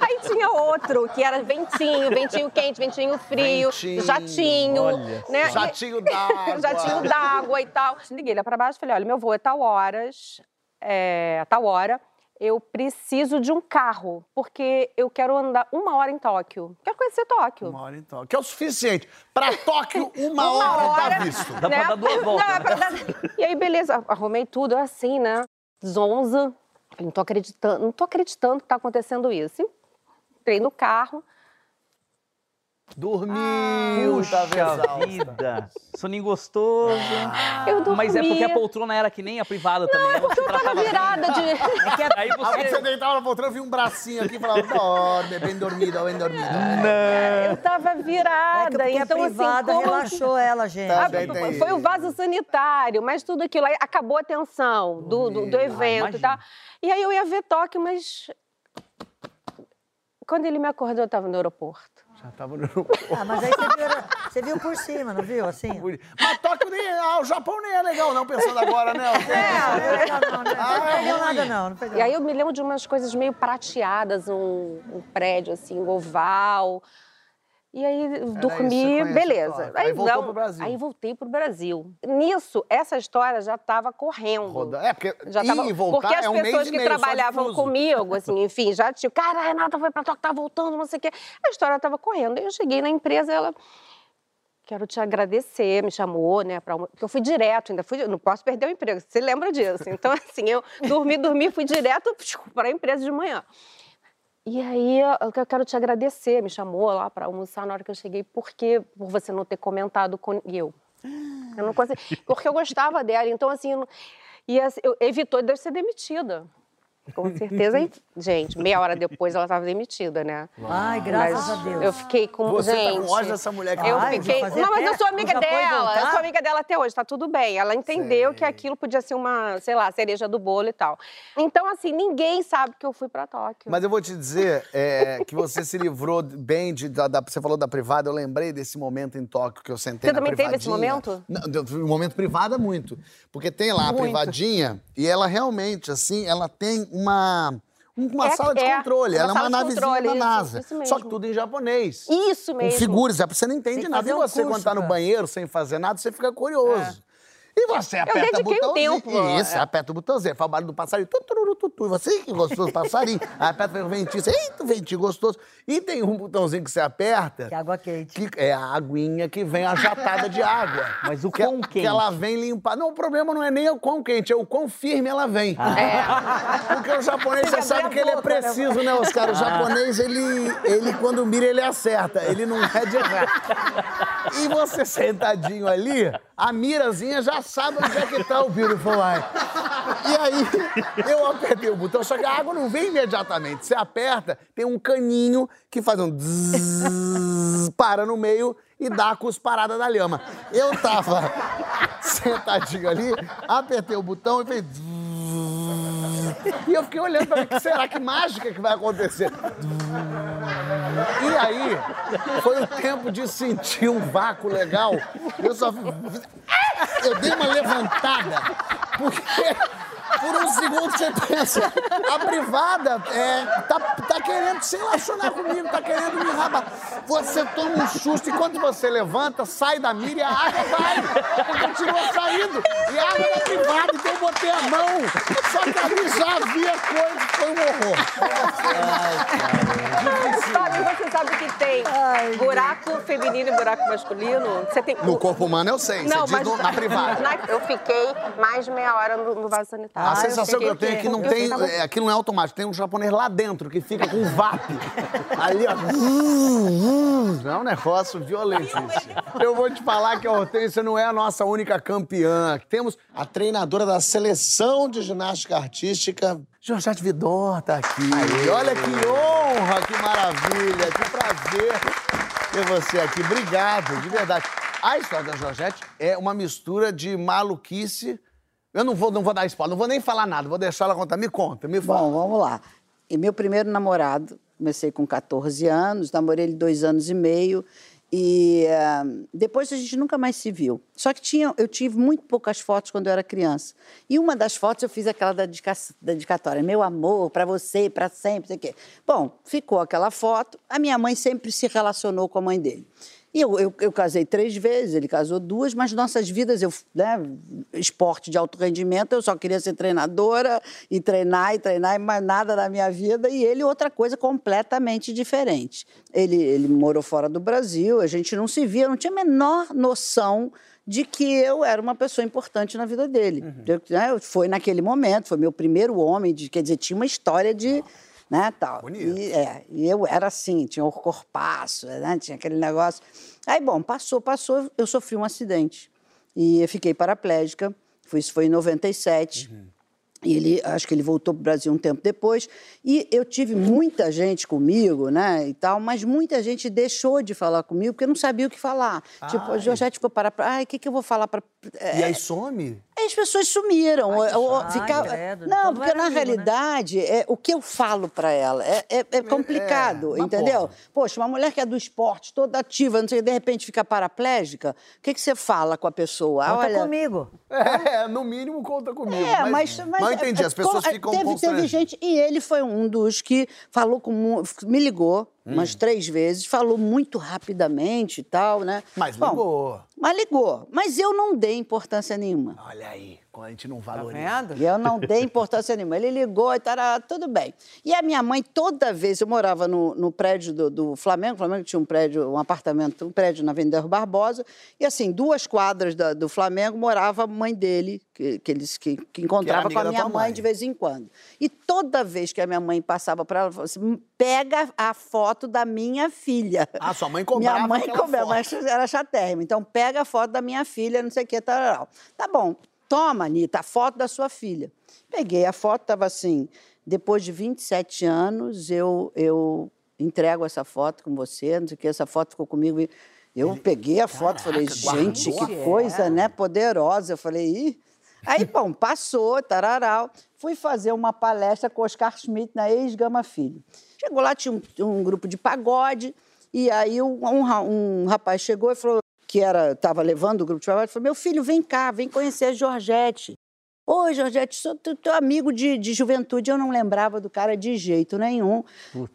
Aí tinha outro, que era ventinho, ventinho quente, ventinho frio, Ventinho, jatinho. olha né? Jatinho d'água. jatinho d'água e tal. Liguei lá pra baixo e falei, olha, meu voo é tal horas, é tal hora, eu preciso de um carro, porque eu quero andar uma hora em Tóquio. Quero conhecer Tóquio. Uma hora então. Que é o suficiente. Pra Tóquio, uma, Uma hora, tá hora. visto. Dá pra dar duas voltas, Não, é né? pra dar- E aí, beleza, arrumei tudo assim, né? Zonza. Não tô acreditando, não tô acreditando que tá acontecendo isso. Entrei no carro. Dormiu, tava Puxa exausta. vida. Soninho gostoso. Eu dormi. Mas é porque a poltrona era que nem a privada também. Não, é porque Eu tava virada de... Aí Aí você... você deitava na poltrona, via um bracinho aqui e falava, dorme, bem dormida, bem dormida. Eu tava É que virada. porque então, a privada assim, como... relaxou ela, gente. Tá Ah, Foi o vaso sanitário, mas tudo aquilo aí acabou a tensão do, do, do evento e tal. E aí eu ia ver Tóquio, mas. Quando ele me acordou, eu tava no aeroporto. Já tava no aeroporto. Ah, mas aí você viu, você viu por cima, não viu? Assim? Mas Tóquio nem é, ah, o Japão nem é legal não, pensando agora, né? Não, não, legal não, não, Ah, não é perdeu nada não, não perdeu. E aí eu me lembro de umas coisas meio prateadas, um, um prédio assim, oval. E aí você dormi, conhece beleza. Tóquio. Aí voltou pro Brasil. Aí voltei pro Brasil. Nisso, essa história já estava correndo. Roda- É, porque Já tava, voltar porque as é um pessoas que meio trabalhavam comigo, assim, enfim, já tinham, cara, a Renata foi pra Tóquio, tá voltando, não sei o quê. A história estava correndo. Aí eu cheguei na empresa, ela. Quero te agradecer, me chamou, né? Pra uma... Porque eu fui direto, ainda fui. Não posso perder o emprego, você lembra disso. Então, assim, eu dormi, dormi, fui direto para a empresa de manhã. E aí, eu quero te agradecer, me chamou lá para almoçar na hora que eu cheguei, porque por você não ter comentado com eu. Eu não consegui, porque eu gostava dela, então assim, eu e assim, eu, evitou de eu ser demitida. Com certeza, e, gente, meia hora depois ela estava demitida, né? Ai, graças Mas a Deus. Eu fiquei com. Você gente, tá com ódio dessa mulher que eu Ai, fiquei. Não, mas eu sou amiga dela. Eu sou amiga dela até hoje, tá tudo bem. Ela entendeu Sei. que aquilo podia ser uma, sei lá, cereja do bolo e tal. Então, assim, ninguém sabe que eu fui pra Tóquio. Mas eu vou te dizer é, que você se livrou bem de. Da, da- você falou da privada, eu lembrei desse momento em Tóquio que eu sentei Você na também teve esse privadinha. momento? Não, deu- um momento privada, muito. Porque tem lá a Muito. privadinha e ela realmente, assim, ela tem uma. Uma É- sala de é, controle, uma ela é uma navezinha controle, da NASA. isso. Só que tudo em japonês. Isso Com mesmo. figuras, é, você não entende nada. E você, quando curso tá no pra- banheiro sem fazer nada, você fica curioso. E você aperta o dediquei um botãozinho. tempo, Isso, é. aperta o botãozinho. Faz o barulho do passarinho. Tu, tu, tu. E você que gostou do passarinho. Aí aperta o ventinho. Você, Eita, ventinho gostoso. E tem um botãozinho que você aperta. Que água quente. Que é a aguinha que vem a jatada de água. Mas o que, quão Que quente? ela vem limpar. Não, o problema não é nem o quão quente, é o quão firme ela vem. Porque o japonês, você Fica sabe que ele é boca, né? preciso, né, Oscar? O japonês, ele, ele, quando mira, ele acerta. Ele não é de errar. E você sentadinho ali, a mirazinha já sabe onde é que tá o Beautiful Eye. E aí, eu apertei o botão, só que a água não vem imediatamente. Você aperta, tem um caninho que faz um zzz, para no meio e dá a cusparada da lhama. Eu tava sentadinho ali, apertei o botão e fez... E eu fiquei olhando pra ver que será que mágica que vai acontecer. E aí, foi o tempo de sentir um vácuo legal. Eu só fiz... Eu dei uma levantada, porque por um segundo você pensa, a privada é, tá, tá querendo se relacionar comigo, tá querendo me rabar. Você toma um susto e quando você levanta, sai da mira e a água vai. Continua saindo. E a água da privada, então eu botei a mão. Só que ali já havia coisa, foi um horror. Sabe, você sabe que tem. Ai, Buraco feminino e buraco masculino, você tem... No corpo humano eu sei, Não, você diz mas no- na privada. eu fiquei mais de meia hora no, no vaso sanitário. A Ah, sensação que eu tenho é que não Eu tem. ficava- É, aquilo não é automático, tem um japonês lá dentro que fica com VAP. Ali, ó. É um negócio violentíssimo. Eu vou te falar que a Hortência não é a nossa única campeã. Temos a treinadora da seleção de ginástica artística, Georgette Vidor, tá aqui. Olha que honra, que maravilha, que prazer ter você aqui. Obrigado, de verdade. A história da Georgette é uma mistura de maluquice. Eu não vou, não vou dar spoiler, não vou nem falar nada, vou deixar ela contar. Me conta, me fala. Bom, vamos lá. E meu primeiro namorado, comecei com 14 anos, namorei ele dois anos e meio. E ah, depois a gente nunca mais se viu. Só que tinha, eu tive muito poucas fotos quando eu era criança. E uma das fotos eu fiz aquela dedica- dedicatória: Meu amor, para você, para sempre, sei o quê. Bom, ficou aquela foto. A minha mãe sempre se relacionou com a mãe dele. E eu, eu, eu casei três vezes, ele casou duas, mas nossas vidas, eu, né, esporte de alto rendimento, eu só queria ser treinadora e treinar e treinar, e mais nada na minha vida. E ele, outra coisa completamente diferente. Ele, ele morou fora do Brasil, a gente não se via, não tinha a menor noção de que eu era uma pessoa importante na vida dele. Eu, né, foi naquele momento, foi meu primeiro homem, de, quer dizer, tinha uma história de né, tal. Bonito. E, é, e eu era assim, tinha o corpaço, né, tinha aquele negócio. Aí, bom, passou, passou, eu sofri um acidente. E eu fiquei paraplégica, foi, isso foi em 97. E ele, acho que ele voltou para o Brasil um tempo depois. E eu tive muita gente comigo, né, e tal, mas muita gente deixou de falar comigo porque não sabia o que falar. Tipo, a Georgette ficou para... Ai, o que, que eu vou falar para... E aí some? Aí as pessoas sumiram. ou- ou chato. ficava- Ai, credo. Não, Então porque era na amigo, né? realidade, é, o que eu falo para ela é, é- é complicado, mas entendeu? porra. Poxa, uma mulher que é do esporte, toda ativa, não sei, de repente fica paraplégica, o que, que você fala com a pessoa? Conta Olha, comigo. É, no mínimo conta comigo. é, mas, mas, eu entendi, as pessoas com- ficam teve, teve gente e ele foi um dos que falou com me ligou Hum. umas três vezes, falou muito rapidamente e tal, né? Mas Bom, ligou. Mas ligou, mas eu não dei importância nenhuma. Olha aí, a gente não Tá valoriza. vendo? E eu não dei importância nenhuma. Ele ligou e tará, tudo bem. E a minha mãe, toda vez, eu morava no, no prédio do, do Flamengo, o Flamengo tinha um prédio, um apartamento, um prédio na Avenida Barbosa, e assim, duas quadras da- do Flamengo morava a mãe dele, que, que, eles, que, que encontrava amiga com a minha mãe, mãe. de vez em quando. E toda vez que a minha mãe passava para ela, ela falava assim, pega a foto da minha filha. Ah, sua mãe cobrava Minha mãe cobrava, mas era chatérrima. Então, pega a foto da minha filha, não sei o que, tal. Tá bom, toma, Anitta, a foto da sua filha. Peguei a foto, estava assim, depois de 27 anos, eu, eu entrego essa foto com você, não sei o que, essa foto ficou comigo. Eu peguei a foto, falei, gente, guardou que coisa, né, poderosa. Eu falei, ih... Aí, bom, passou, tararau. Fui fazer uma palestra com Oscar Schmidt na ex-Gama Filho. Chegou lá, tinha um, um grupo de pagode, e aí um, um rapaz chegou e falou que era estava levando o grupo de pagode, falou, meu filho, vem cá, vem conhecer a Georgette. Oi, Georgette, sou teu, teu amigo de, de juventude. Eu não lembrava do cara de jeito nenhum.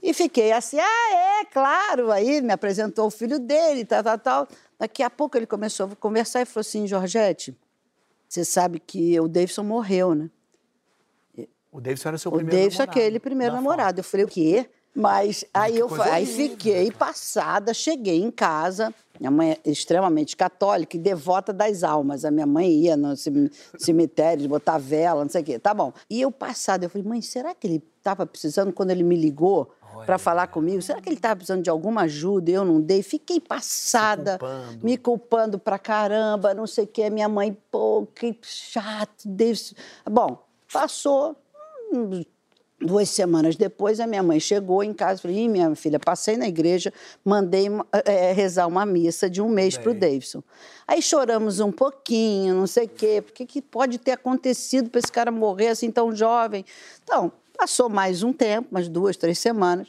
E fiquei assim, ah, é, claro. Aí me apresentou o filho dele, tal, tal, tal. Daqui a pouco ele começou a conversar e falou assim, Georgette, você sabe que o Davidson morreu, né? O Davidson era seu O primeiro Davidson, namorado. aquele primeiro namorado. Eu falei, o quê? Mas aí eu aí fiquei passada, cheguei em casa. Minha mãe é extremamente católica e devota das almas. A minha mãe ia no cem- cemitério botar vela, não sei o quê. Tá bom. E eu passada, eu falei, mãe, será que ele estava precisando, quando ele me ligou para falar comigo, será que ele estava precisando de alguma ajuda e eu não dei? Fiquei passada, culpando. me culpando pra caramba, não sei o quê. Minha mãe, pô, que chato, Deus. Bom, passou. hum, Duas semanas depois, a minha mãe chegou em casa e falou: Ih, minha filha, passei na igreja, mandei eh, rezar uma missa de um mês para o Davidson. Aí choramos um pouquinho, não sei o quê, porque que pode ter acontecido para esse cara morrer assim tão jovem? Então, passou mais um tempo, umas duas, três semanas.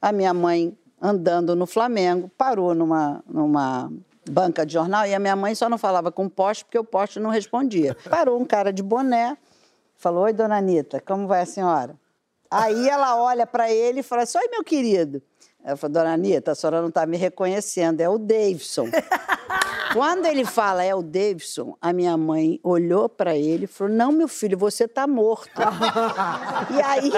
A minha mãe, andando no Flamengo, parou numa, numa banca de jornal e a minha mãe só não falava com o poste porque o poste não respondia. Parou um cara de boné, falou: Oi, dona Anitta, como vai a senhora? Aí ela olha para ele e fala assim: Oi, meu querido. Ela falou: Dona Anitta, a senhora não está me reconhecendo, é o Davidson. Quando ele fala é o Davidson, a minha mãe olhou para ele e falou: Não, meu filho, você tá morto. e aí,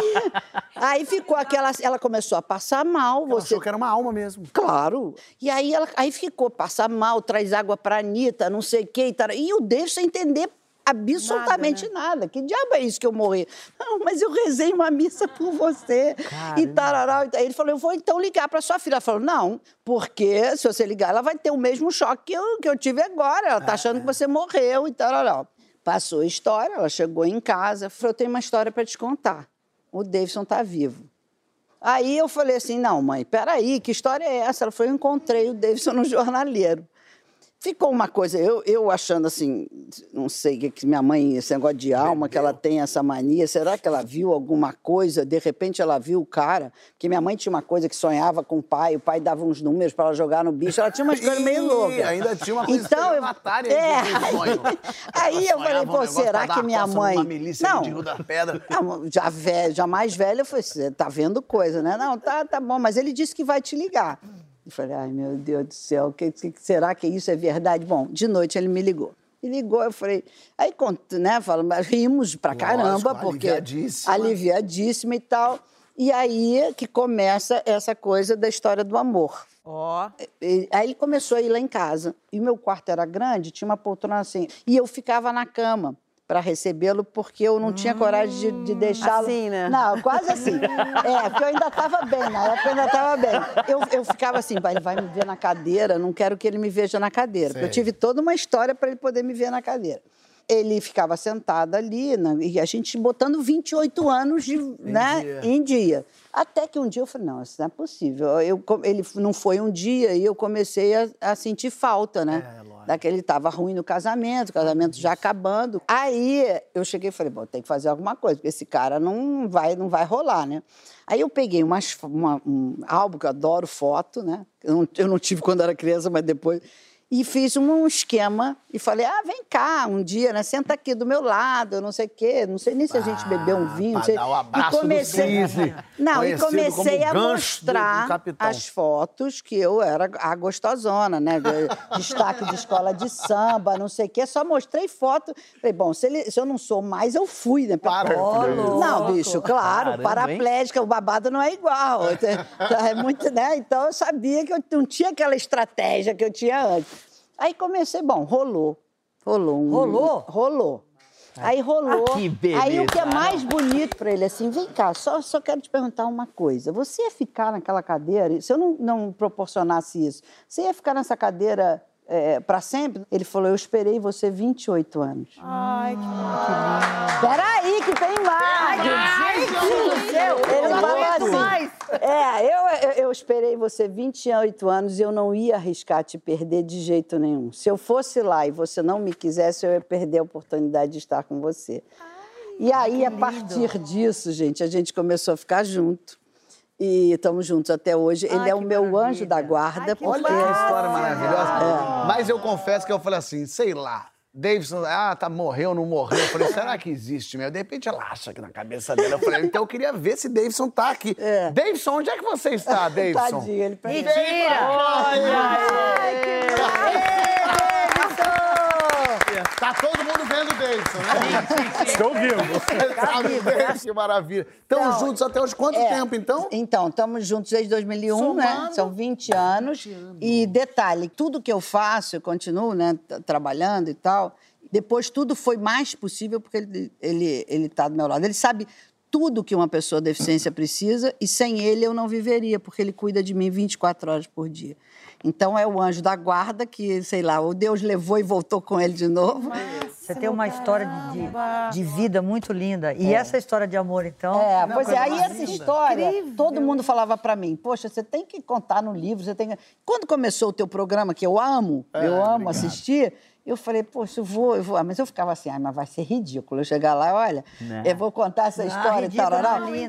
aí ficou aquela. Ela começou a passar mal. Ela você achou que era uma alma mesmo. Claro. E aí, ela, aí ficou, passa mal, traz água pra Anitta, não sei o quê. E, tal. e o David sem entender absolutamente nada, Que diabo é isso que eu morri? Não, mas eu rezei uma missa por você. E tarará. tal. Ele falou, eu vou então ligar pra sua filha. Ela falou, não, porque se você ligar, ela vai ter o mesmo choque que eu, que eu tive agora. Ela tá achando que você morreu e tarará. Passou a história, ela chegou em casa, falou, eu tenho uma história pra te contar. O Davidson tá vivo. Aí eu falei assim, não, mãe, peraí, que história é essa? Ela falou, eu encontrei o Davidson no jornaleiro. Ficou uma coisa, eu, eu achando assim, não sei, que- que minha mãe, esse negócio de alma, que ela tem essa mania, será que ela viu alguma coisa? De repente ela viu o cara, porque minha mãe tinha uma coisa que sonhava com o pai, o pai dava uns números para ela jogar no bicho, ela tinha umas coisas meio loucas. ainda tinha uma coisa então, eu, estelionatária é, aí. Aí eu falei, um pô, pra será que minha mãe... Rio da Pedra. Não, já, ve- já mais velha, eu falei, você tá vendo coisa, né? Não, tá, tá bom, mas ele disse que vai te ligar. Eu falei, ai, meu Deus do céu, que, que- será que isso é verdade? Bom, de noite ele me ligou. Me ligou, eu falei, aí, né, falo, mas rimos pra Lógico, caramba, porque aliviadíssima. aliviadíssima e tal. E aí que começa essa coisa da história do amor. Ó. E- Aí ele começou a ir lá em casa. E meu quarto era grande, tinha uma poltrona assim. E eu ficava na cama para recebê-lo, porque eu não tinha coragem de, de deixá-lo. Assim, né? Não, quase assim. É, porque eu ainda estava bem, na época eu ainda estava bem. Eu, eu ficava assim, "Vai, ele vai me ver na cadeira, não quero que ele me veja na cadeira. Porque eu tive toda uma história para ele poder me ver na cadeira. Ele ficava sentado ali, na- e a gente botando 28 anos de, né, dia. em dia. Até que um dia eu falei, não, isso não é possível. Eu, ele não foi um dia e eu comecei a, a sentir falta, né? É. Daquele estava ruim no casamento, o casamento já acabando. Aí eu cheguei e falei, bom, tem que fazer alguma coisa, porque esse cara não vai, não vai rolar, né? Aí eu peguei umas, uma- um álbum que eu adoro foto, né? Eu não, eu não tive quando era criança, mas depois. E fiz um esquema e falei: ah, vem cá um dia, né? Senta aqui do meu lado, não sei o quê. Não sei nem se a gente bebeu um vinho. não sei. dar o abraço e comecei, do Cisne, Não, e comecei a gancho do- do mostrar as fotos que eu era a gostosona, né? Destaque de escola de samba, não sei o quê. Só mostrei foto. Falei, bom, se, ele- se eu não sou mais, eu fui, né? Para. Não, bicho, claro, Caramba, paraplégica, o babado não é igual. É muito, né? Então eu sabia que eu não tinha aquela estratégia que eu tinha antes. Aí comecei, bom, rolou. Rolou. Um, Rolou? Rolou. Aí rolou. Ah, que beleza, Aí o que é mais bonito pra ele, assim, vem cá, só, só quero te perguntar uma coisa. Você ia ficar naquela cadeira, se eu não, não proporcionasse isso, você ia ficar nessa cadeira é, para sempre? Ele falou, eu esperei você 28 anos. Ai, que Peraí, que tem mais! Gente do céu! Ele falou assim. É, eu, eu, esperei você 28 anos e eu não ia arriscar te perder de jeito nenhum. Se eu fosse lá e você não me quisesse, eu ia perder a oportunidade de estar com você. e aí, a partir disso, gente, a gente começou a ficar junto. E estamos juntos até hoje. Ele Ai, é o meu anjo maravilha. da guarda. Ai, que Olha porque... que história maravilhosa. Mas eu confesso que eu falei assim, sei lá. Davidson, ah, tá, morreu, não morreu. Eu falei, será que existe mesmo? De repente ela acha que na cabeça dele. Eu falei, então eu queria ver se Davidson tá aqui. É. Davidson, onde é que você está, Davidson? Tadinho, ele pega- Mentira! Tá todo mundo vendo o Davidson, né? Estou vivo. Tá vendo? que maravilha. Estão Então, juntos até hoje quanto É. tempo, então? Então, estamos juntos desde 2001, né? Somando. São 20 anos. E detalhe, tudo que eu faço, eu continuo, né, trabalhando e tal. Depois tudo foi mais possível porque ele ele ele tá do meu lado. Ele sabe tudo que uma pessoa deficiência precisa e sem ele eu não viveria, porque ele cuida de mim 24 horas por dia. Então é o anjo da guarda que, sei lá, o Deus levou e voltou com ele de novo. Você tem uma história de, de, de vida muito linda. E essa história de amor, então. É, Não, pois é, aí essa linda. história, todo mundo falava pra mim, poxa, você tem que contar no livro, você tem que... Quando começou o teu programa, que eu amo, eu amo obrigado. assistir, eu falei, poxa, eu vou, eu vou. Ah, Mas eu ficava assim, ai, mas vai ser ridículo eu chegar lá, olha, Né? eu vou contar essa história e tal.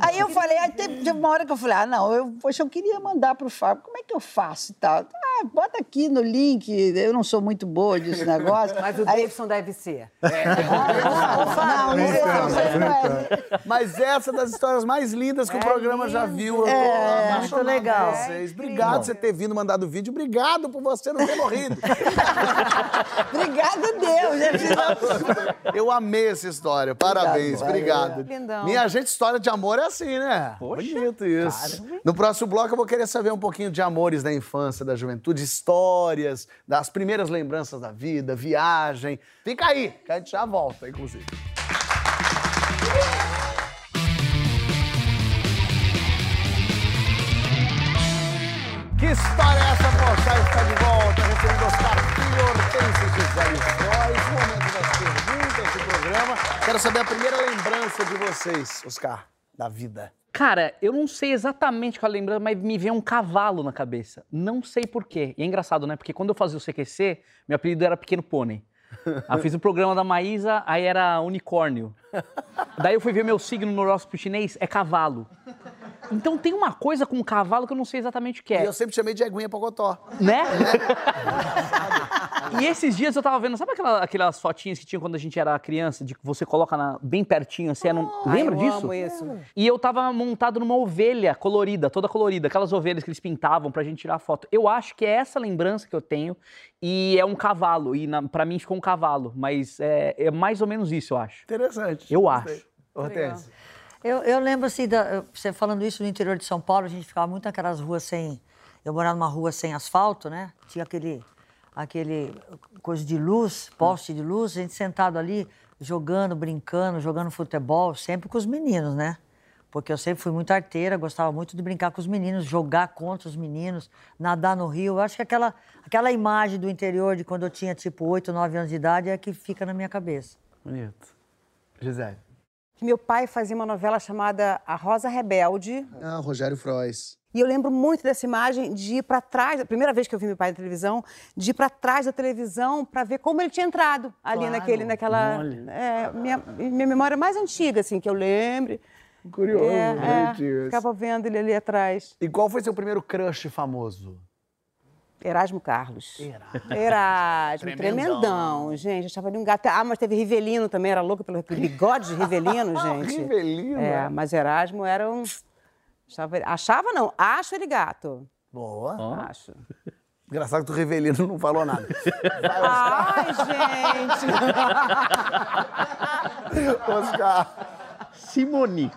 Aí eu falei, aí teve, uma hora que eu falei, ah, não, eu, poxa, eu queria mandar pro Fábio, como é que eu faço e tal? ah, bota aqui no link. Eu não sou muito boa desse negócio. Mas o Aí- Davidson deve ser. não, não, sei, não é. Mas essa é das histórias mais lindas que o programa já viu. Eu tô É, muito legal. Vocês. Obrigado por você ter vindo, mandado o vídeo. Obrigado por você não ter morrido. Obrigada, Deus. né? Eu amei essa história. Parabéns, obrigado. Lindão. Minha gente, história de amor é assim, né? Bonito isso. No próximo bloco eu vou querer saber um pouquinho de amores da infância, da juventude, histórias, das primeiras lembranças da vida, viagem. Fica aí, que a gente já volta, inclusive. Que história é essa, Pochá? Está de volta, recebendo Oscar Filho, Hortência e Gisele Frois. Momento das perguntas do programa. Quero saber a primeira lembrança de vocês, Oscar, da vida. Cara, eu não sei exatamente qual é a lembrança, mas me veio um cavalo na cabeça. Não sei porquê. E é engraçado, né? Porque quando eu fazia o CQC, meu apelido era Pequeno Pônei. Eu fiz o programa da Maísa, aí era unicórnio. Daí eu fui ver meu signo no horóscopo chinês, é cavalo. Então tem uma coisa com o cavalo que eu não sei exatamente o que E é. eu sempre chamei de Eguinha Pocotó. Né? e esses dias eu tava vendo, sabe aquela- aquelas fotinhas que tinha quando a gente era criança, de que você coloca na- bem pertinho, assim, era um- lembra eu disso? amo isso. E eu tava montado numa ovelha colorida, toda colorida, aquelas ovelhas que eles pintavam pra gente tirar foto. Eu acho que é essa lembrança que eu tenho e é um cavalo, e na, pra mim ficou um cavalo, mas é, é mais ou menos isso, eu acho. Interessante. Eu acho. Hortência. Eu, eu lembro assim, da- você falando isso no interior de São Paulo, a gente ficava muito naquelas ruas sem. Eu morava numa rua sem asfalto, né? Tinha aquele, aquele coisa de luz, poste de luz, a gente sentado ali, jogando, brincando, jogando futebol, sempre com os meninos, né? Porque eu sempre fui muito arteira, gostava muito de brincar com os meninos, jogar contra os meninos, nadar no rio. Eu acho que aquela, aquela imagem do interior de quando eu tinha tipo 8, 9 anos de idade é que fica na minha cabeça. Bonito. Gisele. Meu pai fazia uma novela chamada A Rosa Rebelde. Ah, Rogério Frois. E eu lembro muito dessa imagem de ir para trás, a primeira vez que eu vi meu pai na televisão, de ir para trás da televisão para ver como ele tinha entrado ali Claro. naquele, naquela. É, minha, minha memória mais antiga, assim, que eu lembre. Curioso, É, é, ficava vendo ele ali atrás. E qual foi seu primeiro crush famoso? Erasmo Carlos. Erasmo, tremendão. gente. Achava ele um gato. Ah, mas teve Rivelino também, era louco pelo bigode de Rivelino, gente. Rivelino? É, mas Erasmo era um. Achava, achava não, acho ele gato. Boa. Acho. Engraçado que o Rivelino não falou nada. Ai, gente! Oscar. Simoni.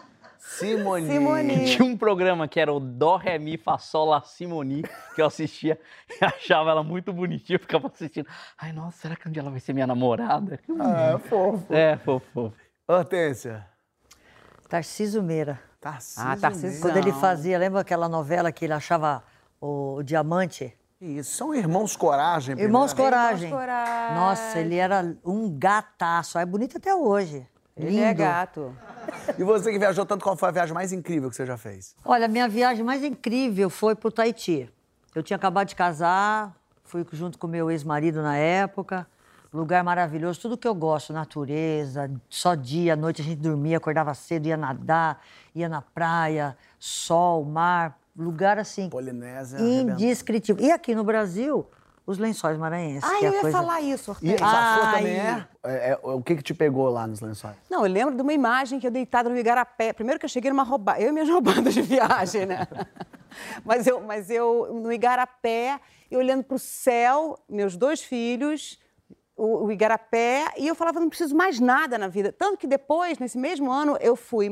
Simone. Simone. Tinha um programa que era o Dó, Ré, Mi, Fá, Sol, Lá, Simoni, que eu assistia e achava ela muito bonitinha, eu ficava assistindo. Ai, nossa, será que um dia ela vai ser minha namorada? Ah, fofo. É, fofo, fofo. Hortência. Tarciso Meira. Tarcísio. Ah, Tarcísio. Quando ele fazia, lembra aquela novela que ele achava o diamante? Isso, são irmãos Coragem. Irmãos Coragem. Coragem. Nossa, ele era um gataço. É bonito até hoje. Ele Lindo. é gato. E você que viajou tanto, qual foi a viagem mais incrível que você já fez? Olha, minha viagem mais incrível foi pro Tahiti. Eu tinha acabado de casar, fui junto com meu ex-marido na época. Lugar maravilhoso, tudo que eu gosto, natureza, só dia, noite a gente dormia, acordava cedo, ia nadar, ia na praia, sol, mar, lugar assim Polinésia. indescritível. E aqui no Brasil, os lençóis maranhenses. Ah, que é eu ia coisa... falar isso, E Hortência. a sua Ai. também é? É, é? O que que te pegou lá nos lençóis? Não, eu lembro de uma imagem que eu deitada no Igarapé. Primeiro que eu cheguei numa roubada, eu e minhas roubadas de viagem, né? mas, eu, mas eu, no Igarapé, eu olhando para o céu, meus dois filhos, o, o Igarapé, e eu falava, não preciso mais nada na vida. Tanto que depois, nesse mesmo ano, eu fui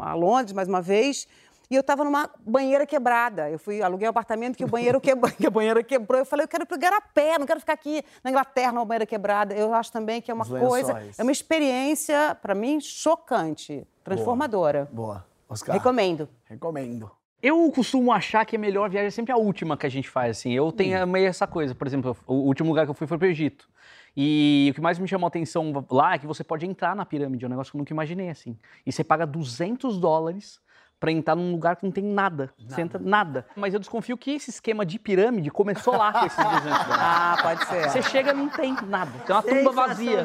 a Londres mais uma vez, e eu estava numa banheira quebrada. Eu fui, aluguei um apartamento que o banheiro quebrou, que a banheira quebrou. Eu falei, eu quero ir para o Igarapé, não quero ficar aqui na Inglaterra, numa banheira quebrada. Eu acho também que é uma Os coisa, lençóis. é uma experiência, para mim, chocante, transformadora. Boa. Oscar. Recomendo. Recomendo. Eu costumo achar que a melhor viagem é sempre a última que a gente faz, assim. Eu tenho meio essa coisa. Por exemplo, o último lugar que eu fui foi pro Egito. E o que mais me chamou a atenção lá é que você pode entrar na pirâmide, é um negócio que eu nunca imaginei, assim. E você paga 200 dólares pra entrar num lugar que não tem nada. Você entra nada. Mas eu desconfio que esse esquema de pirâmide começou lá com esses desenhos. Ah, pode ser. Você chega não tem nada. Tem uma tumba vazia.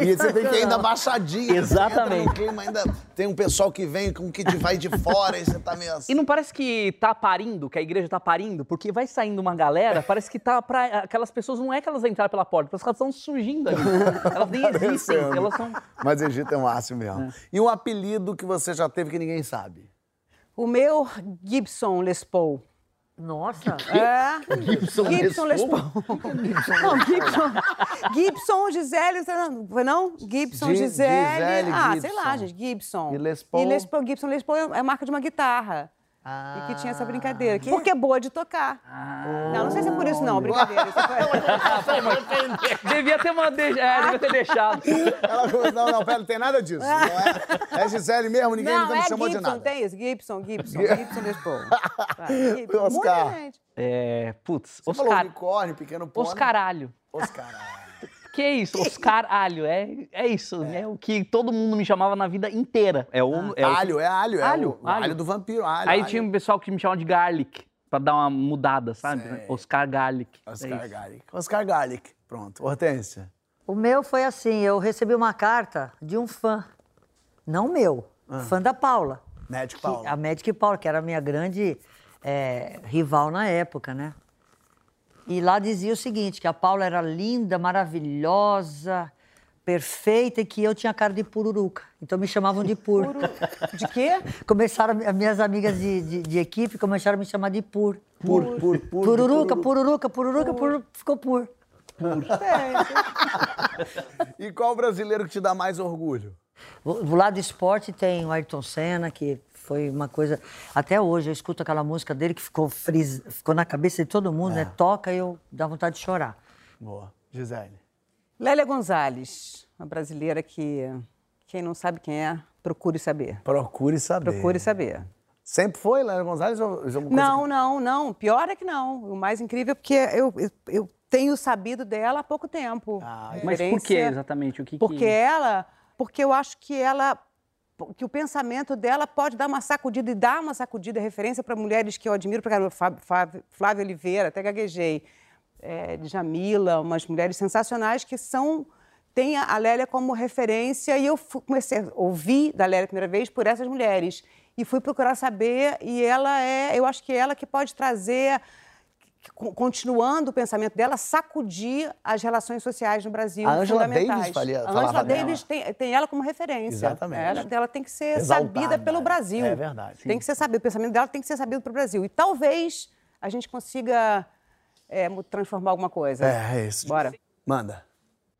E você tem que ir ainda baixadinho. Exatamente. Entra no clima, ainda tem um pessoal que vem com que vai de fora e você tá meio assim. E não parece que tá parindo, que a igreja tá parindo? Porque vai saindo uma galera, parece que tá pra. Aquelas pessoas não é que elas entraram pela porta, parece que elas estão surgindo ali. Elas nem existem, elas são. Mas Egito é o máximo mesmo. E um apelido que você já teve que ninguém sabe? O meu Gibson Les Paul. Nossa. É. Gibson Gibson Les Paul. Não, Gibson. Gibson, Gisele, foi não? Gibson, Gi- Gisele. Gisele, ah, Gibson. sei lá, gente, Gibson. E Les Paul? E Les Paul, Gibson Les Paul é a marca de uma guitarra. E que tinha essa brincadeira. Porque é boa de tocar. Não, não sei se é por isso não, brincadeira. Isso foi- Devia ter, uma de... é, devia ter deixado. Ela falou, não, não, pera, não tem nada disso. Não é, é Gisele mesmo, ninguém Não, nunca me é chamou de Gibson, nada. tem isso. Gibson, Gibson, Gibson Les Paul. Tá, Gibson. Oscar. Muita gente. É, putz, Você falou Oscar. unicórnio, pequeno pônei. Oscaralho. Oscaralho. Que isso? Oscaralho. É, é isso. É. o que todo mundo me chamava na vida inteira. É o. é o- alho, é alho. É Alho, o, o alho. alho. do vampiro, alho. Aí alho. tinha um pessoal que me chamava de Garlic, pra dar uma mudada, sabe? Sei. Oscar Garlic. É Oscar isso. Garlic. Oscar Garlic. Pronto. Hortência. O meu foi assim, eu recebi uma carta de um fã. Não meu, fã da Paula. Médico que- Paulo. a Magic Paula, que era a minha grande é, rival na época, né? E lá dizia o seguinte, que a Paula era linda, maravilhosa, perfeita e que eu tinha cara de pururuca. Então me chamavam de pur. De quê? Começaram, as minhas amigas de, de, de equipe começaram a me chamar de pur. Pur, pur, pur. Pururuca, pururuca, pururuca, pur, ficou pur. E qual brasileiro que te dá mais orgulho? Do lado do esporte tem o Ayrton Senna, que foi uma coisa. Até hoje eu escuto aquela música dele que ficou, fris... ficou na cabeça de todo mundo, né? Toca e eu dá vontade de chorar. Boa. Gisele. Lélia Gonzalez, uma brasileira que quem não sabe quem é, procure saber. Procure saber. Procure saber. Sempre foi, Lélia Gonzalez? Ou, ou alguma coisa Não, não, não. Pior é que não. O mais incrível é porque eu, eu, eu tenho sabido dela há pouco tempo. Ah, Mas por que exatamente? O que Porque que... ela, porque eu acho que ela, que o pensamento dela pode dar uma sacudida e dar uma sacudida, referência para mulheres que eu admiro, para caramba, Flávia Oliveira, até gaguejei, é, Djamila, umas mulheres sensacionais que são têm a Lélia como referência e eu comecei a ouvir da Lélia a primeira vez por essas mulheres. E fui procurar saber e ela é, eu acho que é ela que pode trazer continuando o pensamento dela, sacudir as relações sociais no Brasil. A Angela fundamentais. Davis falia- a Angela. Davis tem, tem ela como referência. Exatamente. Ela, ela tem que ser Exaltada. sabida pelo Brasil. É verdade. Tem que ser sabido. O pensamento dela tem que ser sabido pelo Brasil. E talvez a gente consiga é, transformar alguma coisa. É, é isso. Bora. Manda.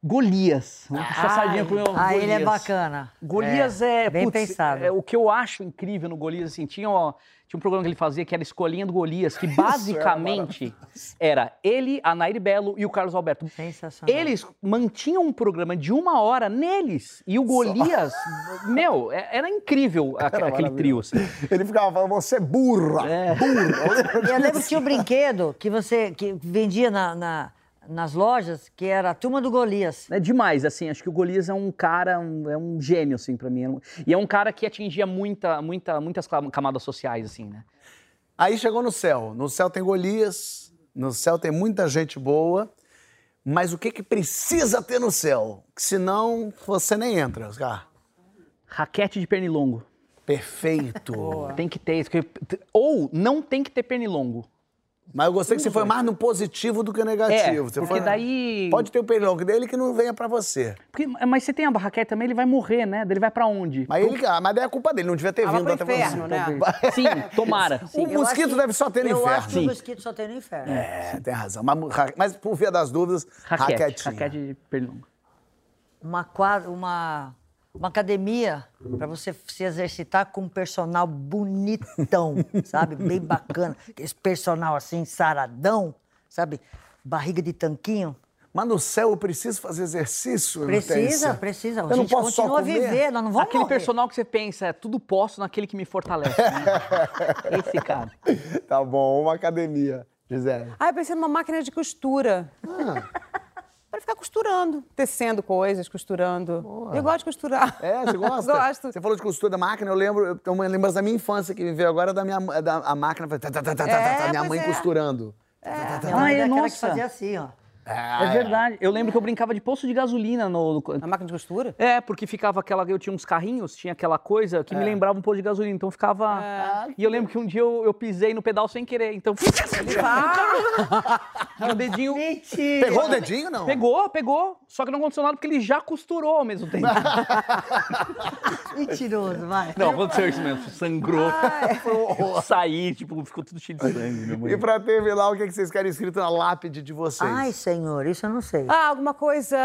Golias. Vamos puxar a sardinha pro meu Ah, ele é Golias. bacana. Golias é, Bem putz, pensado. é, o que eu acho incrível no Golias, assim, tinha, ó, tinha um programa que ele fazia que era Escolinha do Golias, que basicamente era ele, a Nair Belo e o Carlos Alberto. Sensacional. Eles mantinham um programa de uma hora neles e o Golias, meu, é- era incrível a- Era aquele trio. Assim. Ele ficava falando, você é burra. Burra. E eu lembro que tinha um brinquedo que você que vendia na, na- nas lojas, que era a turma do Golias. É demais, assim, acho que o Golias é um cara, um- é um gênio, assim, pra mim. É um- E é um cara que atingia muita, muita, muitas cam- camadas sociais, assim, né? Aí chegou no céu. No céu tem Golias, no céu tem muita gente boa, mas o que, que precisa ter no céu? Que senão você nem entra, Oscar. Raquete de pernilongo. Perfeito. Tem que ter isso. Ou não tem que ter pernilongo. Mas eu gostei que você foi mais no positivo do que no negativo. É, Você porque foi- daí- Pode ter o pernilongo dele que não venha pra você. Porque- mas você tem a raquete também, ele vai morrer, né? Daí Ele vai pra onde? Mas, ele, ah, mas daí é culpa dele, não devia ter Ah, vindo até você. inferno, né? Sim, tomara. Sim. O Eu mosquito que- deve só ter no Eu inferno. acho que Sim. o mosquito só tem no inferno. É, tem razão. Mas, mas por via das dúvidas, Raquete. Raquete de pernilongo. Uma, quadra, uma, uma academia para você se exercitar com um personal bonitão, sabe? Bem bacana. Esse personal assim, saradão, sabe? Barriga de tanquinho. Mas no céu eu preciso fazer exercício? Precisa, precisa. A Eu não gente posso só continua a comer? viver, nós não vamos Aquele morrer. personal que você pensa, é tudo posso naquele que me fortalece. né? Esse cara. Tá bom, uma academia, Gisele. Ah, eu pensei numa máquina de costura. Ah. Ficar costurando, tecendo coisas, costurando. Eu gosto de costurar. É, você gosta? Gosto. Você falou de costura da máquina, eu lembro, eu tenho uma lembrança da minha infância que me veio agora da minha da, a máquina, tá, tá, tá, tá, tá, É, tá, minha mãe é. costurando. Minha mãe Ai, era aquela que nossa. fazia assim, ó. É verdade. Eu lembro que eu brincava de poço de gasolina no. no- A máquina de costura? É, porque ficava aquela. Eu tinha uns carrinhos, tinha aquela coisa que me lembrava um pouco de gasolina, então ficava. E eu lembro que um dia eu, eu pisei no pedal sem querer, então. e o dedinho. Mentira! Pegou o dedinho, não? Pegou, pegou. Só que não aconteceu nada porque ele já costurou ao mesmo tempo. Mentiroso, vai. não, aconteceu isso mesmo. Sangrou. Saí, tipo, ficou tudo cheio de sangue. Minha mãe. E pra terminar, o que que vocês querem escrito na lápide de vocês? Ai, senhor, isso eu não sei. Ah, alguma coisa.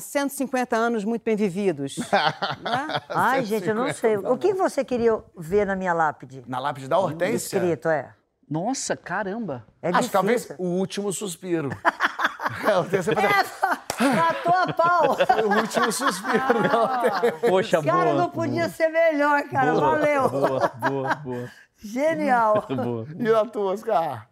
150 anos muito bem vividos. né? Ai, gente, eu não sei. O que você queria ver na minha lápide? Na lápide da Hortência? Escrito, é. Nossa, caramba. É Acho que talvez o último suspiro. É, a Hortência fazia Matou a pau! o último suspiro Hortência. Poxa, Cara, boa. não podia ser melhor, cara. boa, Valeu. Boa, boa, boa. Genial. boa. E a tua, Oscar?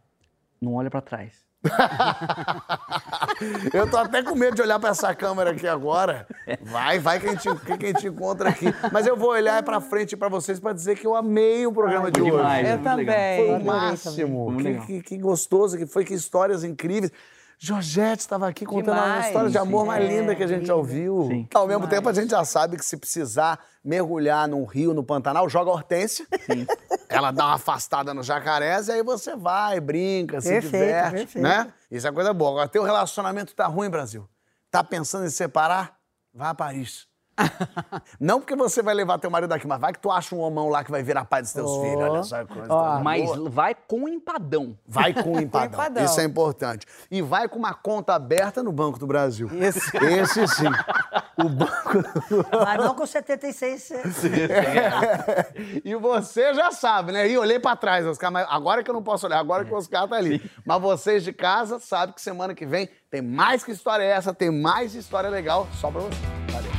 Não olha pra trás. Eu tô até com medo de olhar pra essa câmera aqui agora. Vai, vai que a gente, que a gente encontra aqui. Mas eu vou olhar pra frente pra vocês pra dizer que eu amei o programa de hoje. demais. Eu muito legal. também. Foi o máximo. Que, que- que gostoso que foi, que histórias incríveis. Georgette estava aqui contando uma Demais. história de amor Sim. mais linda que a gente já ouviu. Sim. Ao mesmo tempo, a gente já sabe que se precisar mergulhar num rio, no Pantanal, joga a Hortência. Ela dá uma afastada no jacarés e aí você vai, brinca, se Perfeito, diverte, perfeito. né? Isso é coisa boa. Agora, teu relacionamento tá ruim, Brasil. Tá pensando em separar? Vá a Paris. Não porque você vai levar teu marido daqui, mas vai que tu acha um homão lá que vai virar pai dos teus Ó. filhos. Olha só que coisa. Tá Mas boa. vai com empadão. Vai com o empadão. empadão. Isso é importante. E vai com uma conta aberta no Banco do Brasil. Isso. Esse sim. O banco. Mas não com 76. e você já sabe, né? E olhei pra trás, Oscar, mas agora que eu não posso olhar, agora que o Oscar tá ali. Mas vocês de casa sabem que semana que vem tem mais que história é essa, tem mais história legal só pra você. Valeu.